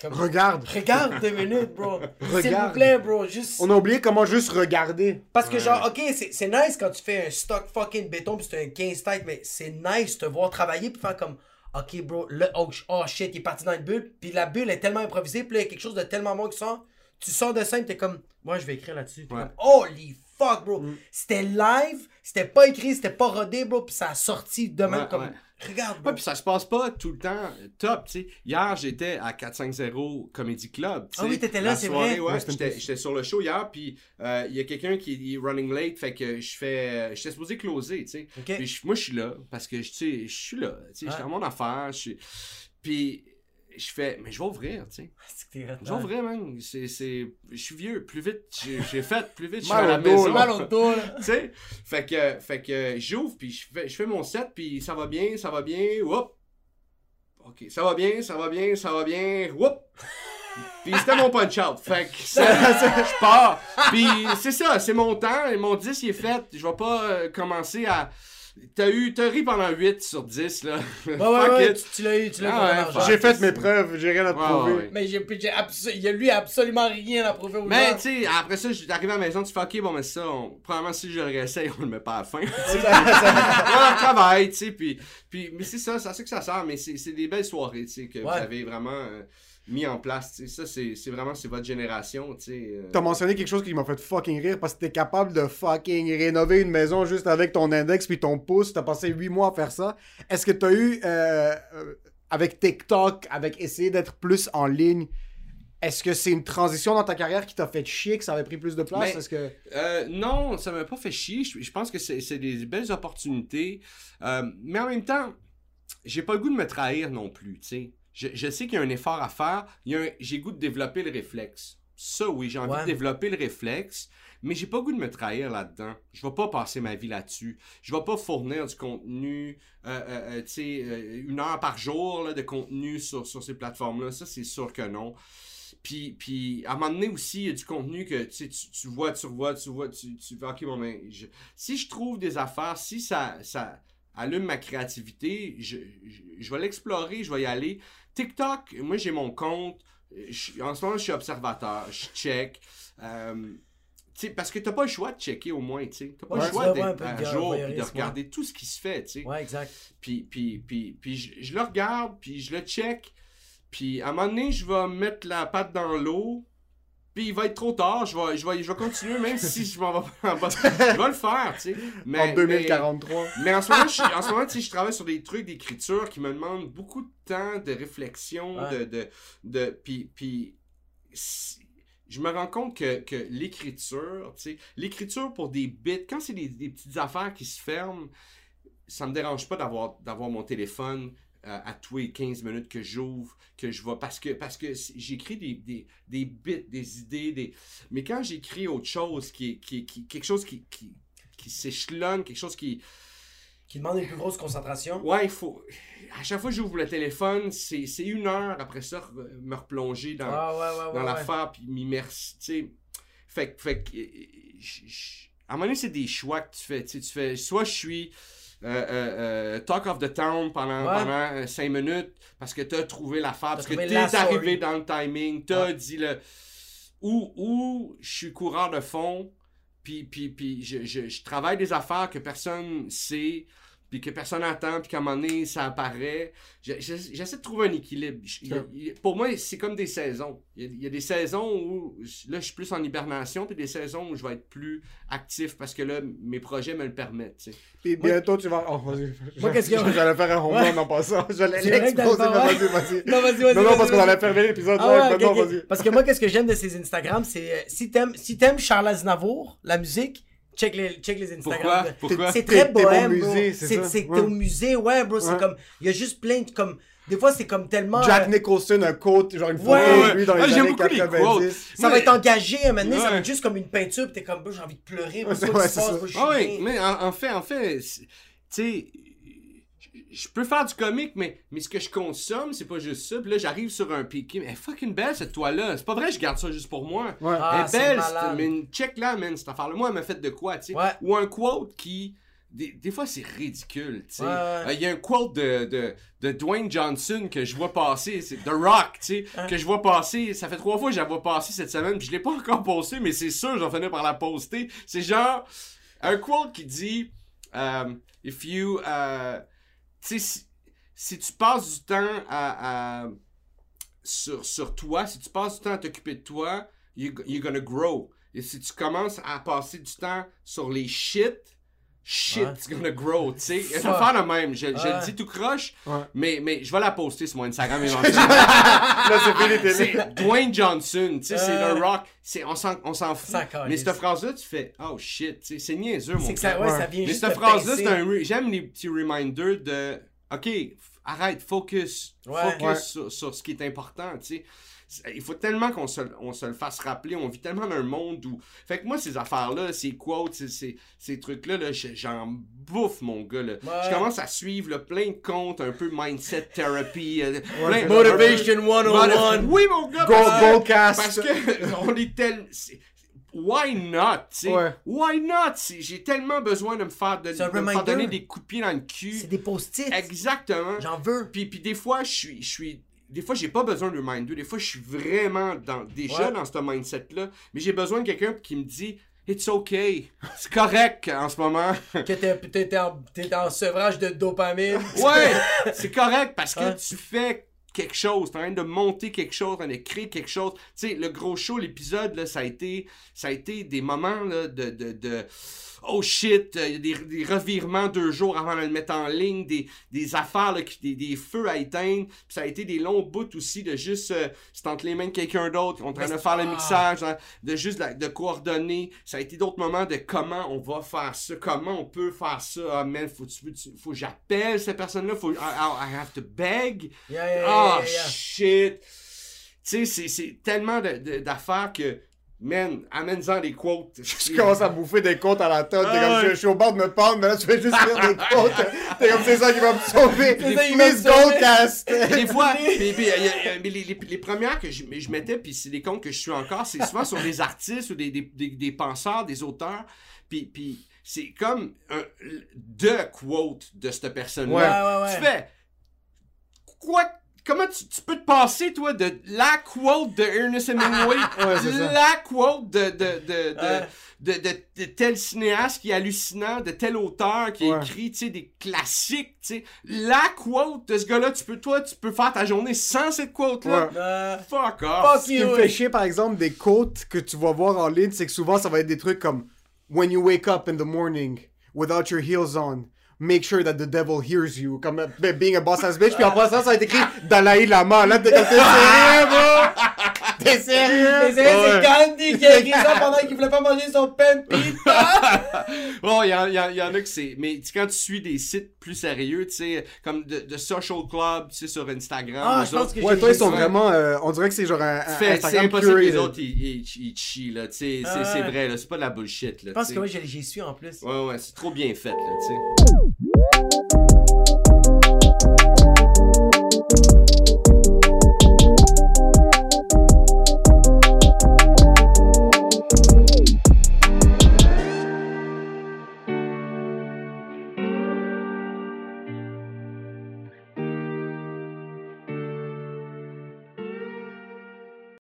Comme, Regarde. Regarde deux minutes, bro. S'il vous plaît, bro, juste. On a oublié comment juste regarder. Parce que Ouais. genre, ok, c'est, c'est nice quand tu fais un stock fucking béton pis c'est un 15 tête, mais c'est nice de te voir travailler puis faire comme, ok bro, le, oh, oh shit, il est parti dans une bulle, puis la bulle est tellement improvisée, puis là, il y a quelque chose de tellement bon qui sort, tu sors de scène, t'es comme, moi je vais écrire là-dessus. Ouais. holy fuck, bro. Mm. C'était live, c'était pas écrit, c'était pas rodé, bro, puis ça a sorti de même Ouais, comme, ouais. regarde, bro. Ouais, puis ça se passe pas tout le temps top, tu sais. Hier, j'étais à 450 Comedy Club, tu Ah oui, t'étais là, c'est vrai. Ouais, j'étais sur le show hier, puis euh, il y a quelqu'un qui est running late, fait que je fais... J'étais supposé closer, tu sais. Ok. Puis je- moi, je suis là, parce que, tu sais, je suis là, tu sais, j'étais dans mon affaire, je suis... Puis je fais, mais je vais ouvrir, tu sais. Hot, Je vais ouvrir, man. C'est... c'est- Je suis vieux, plus vite j'ai j'ai fait, plus vite je suis Mal à la au dos, maison. Mal au dos, là. tu sais? Fait que fait que j'ouvre puis je fais je fais mon set puis ça va bien ça va bien whoop. Ok ça va bien ça va bien ça va bien whoop. Puis c'était mon punch out. Fait que ça, ça, je pars. Puis c'est ça c'est mon temps. Et mon 10 il est fait. Je vais pas euh, commencer à t'as eu t'as ri pendant 8 sur 10 là Ouais, ouais, ouais, tu, tu l'as eu, tu l'as eu Ah ouais. J'ai fait mes preuves, j'ai rien à prouver. ouais, ouais. Mais j'ai, j'ai abso- il y a lui absolument rien à prouver aux mais tu sais après ça je suis arrivé à la maison tu fais ok bon mais ça on, probablement si je le réessaye on le met pas à la fin on travaille, tu sais, puis, puis, mais c'est ça, c'est à ça que ça sert, mais c'est c'est des belles soirées, tu sais, que vous avez vraiment euh, mis en place, tu sais, ça, c'est c'est vraiment, c'est votre génération, tu sais. euh. T'as mentionné quelque chose qui m'a fait fucking rire parce que t'es capable de fucking rénover une maison juste avec ton index puis ton pouce. T'as passé 8 mois à faire ça. Est-ce que t'as eu, euh, euh, avec TikTok, avec essayer d'être plus en ligne, Est-ce que c'est une transition dans ta carrière qui t'a fait chier, que ça avait pris plus de place? Mais- que... Euh, non, ça m'a pas fait chier. Je, je pense que c'est c'est des belles opportunités. Mais en même temps, j'ai pas le goût de me trahir non plus, tu sais. Je, je sais qu'il y a un effort à faire. Il y a un- J'ai goût de développer le réflexe. Ça, oui, j'ai envie Ouais. de développer le réflexe. Mais j'ai pas goût de me trahir là-dedans. Je vais pas passer ma vie là-dessus. Je vais pas fournir du contenu, euh, euh, euh, tu sais, euh, une heure par jour là, de contenu sur, sur ces plateformes-là. Ça, c'est sûr que non. Puis, puis, à un moment donné aussi, il y a du contenu que tu, vois, tu revois, tu vois, tu, tu ok, bon, ben, je- si je trouve des affaires, si ça, ça allume ma créativité, je, je, je vais l'explorer, je vais y aller. TikTok, moi, j'ai mon compte. Je- en ce moment, je suis observateur, je check. Euh, parce que t'as pas le choix de checker au moins, tu. T'as pas Ouais, le choix d'être à jour et de regarder tout ce qui se fait, tu sais. Ouais, exact. Puis, puis, puis, puis je, je le regarde, puis je le check. Puis à un moment donné, je vais mettre la patte dans l'eau. Puis il va être trop tard, je vais, je vais, je vais continuer, même si je m'en vais pas en bas. Je vais le faire, tu sais. Mais, en 2043. Mais, mais en ce moment, je, en ce moment tu sais, je travaille sur des trucs d'écriture qui me demandent beaucoup de temps, de réflexion, Ouais. de, de, de. Puis, puis si- je me rends compte que, que l'écriture, tu sais, l'écriture pour des bits, quand c'est des, des petites affaires qui se ferment, ça me dérange pas d'avoir d'avoir mon téléphone euh, à tous les 15 minutes que j'ouvre, que je vois, parce que, parce que j'écris des, des, des bits, des idées, des... mais quand j'écris autre chose, qui, qui, qui, quelque chose qui, qui, qui s'échelonne, quelque chose qui... Qui demande une plus grosse concentration. Ouais, il faut... À chaque fois que j'ouvre le téléphone, c'est une heure après ça, me replonger dans, Ah, ouais, dans ouais. l'affaire, puis m'immerser, tu sais. Fait, que- fait que, euh, à un moment donné, c'est des choix que tu fais, tu fais, soit je suis euh, euh, euh, talk of the town pendant, Ouais. pendant 5 minutes, parce que t'as trouvé l'affaire, parce que la story. arrivé dans le timing, t'as Ouais. dit le... Ou, ou je suis coureur de fond, puis, puis, puis je, je, je travaille des affaires que personne sait, puis que personne attend, puis qu'à un moment donné, ça apparaît. Je- je- J'essaie de trouver un équilibre. Je- pour moi, c'est comme des saisons. Il y, a, il y a des saisons où là, je suis plus en hibernation, puis des saisons où je vais être plus actif parce que là, mes projets me le permettent. tu sais. Puis bientôt, tu vas. Oh, vas-y. Moi, qu'est-ce a? J'allais faire un Ouais. run en passant. J'allais C'est vrai que l'exploser, dans le mais fond, vas-y, vas-y. Non, vas-y, vas-y. Non, non, parce qu'on allait fermer l'épisode Ah ouais. Parce que moi, qu'est-ce que j'aime de ces Instagram, c'est euh, si t'aimes si t'aimes Charles Aznavour, la musique, check les, check les Instagram. Pourquoi? C'est très bohème, bro. c'est que Ouais. t'es au musée, ouais, bro. C'est Ouais. comme, il y a juste plein de, comme, des fois, c'est comme tellement. Jack euh, Nicholson, un quote, genre une photo Ouais. de lui dans les Ah, années beaucoup les 90. ça va être engagé, un moment donné, ça va Ouais. être juste comme une peinture, pis t'es comme, j'ai envie de pleurer, Ouais, ouais, Ah oui, bien. mais en, en fait, en fait, tu sais, je- peux faire du comique, mais, mais ce que je consomme, c'est pas juste ça. Puis là, j'arrive sur un piqué. Mais elle est fucking belle, cette toile-là. C'est pas vrai, je garde ça juste pour moi. Ouais. Ah, elle c'est est belle, malade. cette- mais une check là, man, cette affaire-là. Moi, elle m'a fait de quoi, tu sais? Ouais. Ou un quote qui. Des, des fois, c'est ridicule, tu sais. Ouais, Euh, Il y a un quote de, de, de Dwayne Johnson que je vois passer, c'est The Rock, tu sais, Hein? que je vois passer. Ça fait trois fois que je la vois passer cette semaine, puis je l'ai pas encore posté, mais c'est sûr, j'en finis par la poster. C'est genre un quote qui dit um, If you. euh, si, si tu passes du temps à, à- sur, sur toi, si tu passes du temps à t'occuper de toi, you, you're gonna grow. Et si tu commences à passer du temps sur les shit, shit, Ouais. it's gonna grow, tu sais. Ça va faire le même. Je, je le dis tout croche, Ouais. mais, mais je vais la poster sur mon Instagram éventuellement. Là, c'est fini, t'es c'est Dwayne Johnson, tu sais, c'est Ouais. The Rock. C'est, on s'en, on s'en fout. Mais cette phrase-là, tu fais, oh shit, tu sais, c'est niaiseux, mon C'est ça, ouais, Ouais. ça vient Mais cette te phrase-là, c'est un. J'aime les petits reminders de. Ok, arrête, focus. Ouais. Focus Ouais. Sur, sur ce qui est important, tu sais. Il faut tellement qu'on se, on se le fasse rappeler. On vit tellement dans un monde où. Fait que moi, ces affaires-là, ces quotes, ces, ces, ces trucs-là, là, je- j'en bouffe, mon gars. Là. Ouais. Je commence à suivre là, plein de comptes, un peu mindset therapy. euh, plein- Motivation un peu- 101. Oui, mon gars, Go, parce que- go, cast. parce que on est tel. c'est- Why not? Ouais. Why not? J'ai tellement besoin de me faire, de, me faire donner des coups de pied dans le cul. C'est des post-it. Exactement. J'en veux. Puis, puis des fois, je suis, je suis. Des fois, j'ai pas besoin de reminder. Des fois, je suis vraiment dans, déjà Ouais. dans ce mindset-là. Mais j'ai besoin de quelqu'un qui me dit It's okay. C'est correct en ce moment. Que t'es- en, en sevrage de dopamine. ouais, c'est correct parce que Ouais. tu fais quelque chose, en train de monter quelque chose, en train de créer quelque chose. Tu sais, le gros show, l'épisode, là, ça a été, ça a été des moments là, de, de, de oh shit, euh, des, des revirements deux jours avant de le mettre en ligne, des, des affaires, là, qui- des, des feux à éteindre. Puis ça a été des longs bouts aussi de juste, euh, c'est entre les mains de quelqu'un d'autre, on est en train de faire le Ah. mixage, hein, de juste la- de coordonner. Ça a été d'autres moments de comment on va faire ça, comment on peut faire ça. Ah man, faut, faut que j'appelle cette personne-là, faut, I, I- I have to beg. Yeah, yeah, yeah, Ah, yeah, yeah. shit! Tu sais, c'est- tellement d'affaires que, man, amène-en des quotes. Tu commences à bouffer des côtes à la tonne. T'es Ah comme, je, je suis au bord de me pendre, mais là, tu fais juste lire des côtes. T'es comme, c'est ça qui va me sauver. C'est ça qui va me Please sauver. go, cast. Des fois, puis- puis, y a- y a- mais les, les- les premières que je, je mettais, puis c'est des comptes que je suis encore, c'est souvent sur des artistes ou des, des, des, des penseurs, des auteurs, puis, puis c'est comme un, de quote de cette personne-là. Ouais, ouais, ouais. Tu fais, quoi, comment tu, tu peux te passer, toi, de la quote de Ernest Hemingway, Ouais, la quote de, de, de, de, Ouais. de, de- de tel cinéaste qui est hallucinant, de tel auteur qui a Ouais. écrit, tu sais, des classiques, tu sais. La quote de ce gars-là, tu peux, toi, tu peux faire ta journée sans cette quote-là. Ouais. Euh, Fuck off. Ce qui me fait chier, par exemple, des quotes que tu vas voir en ligne, c'est que souvent, ça va être des trucs comme When you wake up in the morning without your heels on, make sure that the devil hears you. Comme euh, being a boss ass bitch. Puis après ça, ça va être écrit Dalai Lama. Là, t'es t'es sérieux, bro? T'es sérieux? Mais c'est c'est Gandhi qui a écrit ça pendant qu'il voulait pas manger son pain pita. Bon, il y, en- y y en a que c'est. Mais quand tu suis des sites plus sérieux, tu sais, comme de, de Social Club, tu sais, sur Instagram. Ah, je pense autres, que Ouais, toi, ils sont vraiment. euh, on dirait que c'est genre un. un tu fais- C'est Instagram impossible que les autres, ils, ils, ils chient, là. Tu sais, c'est- vrai, là. C'est pas de la bullshit, là. Je pense que oui, j'ai j'y suis en plus. Ouais, ouais, c'est trop bien fait, là, tu sais. Thank you.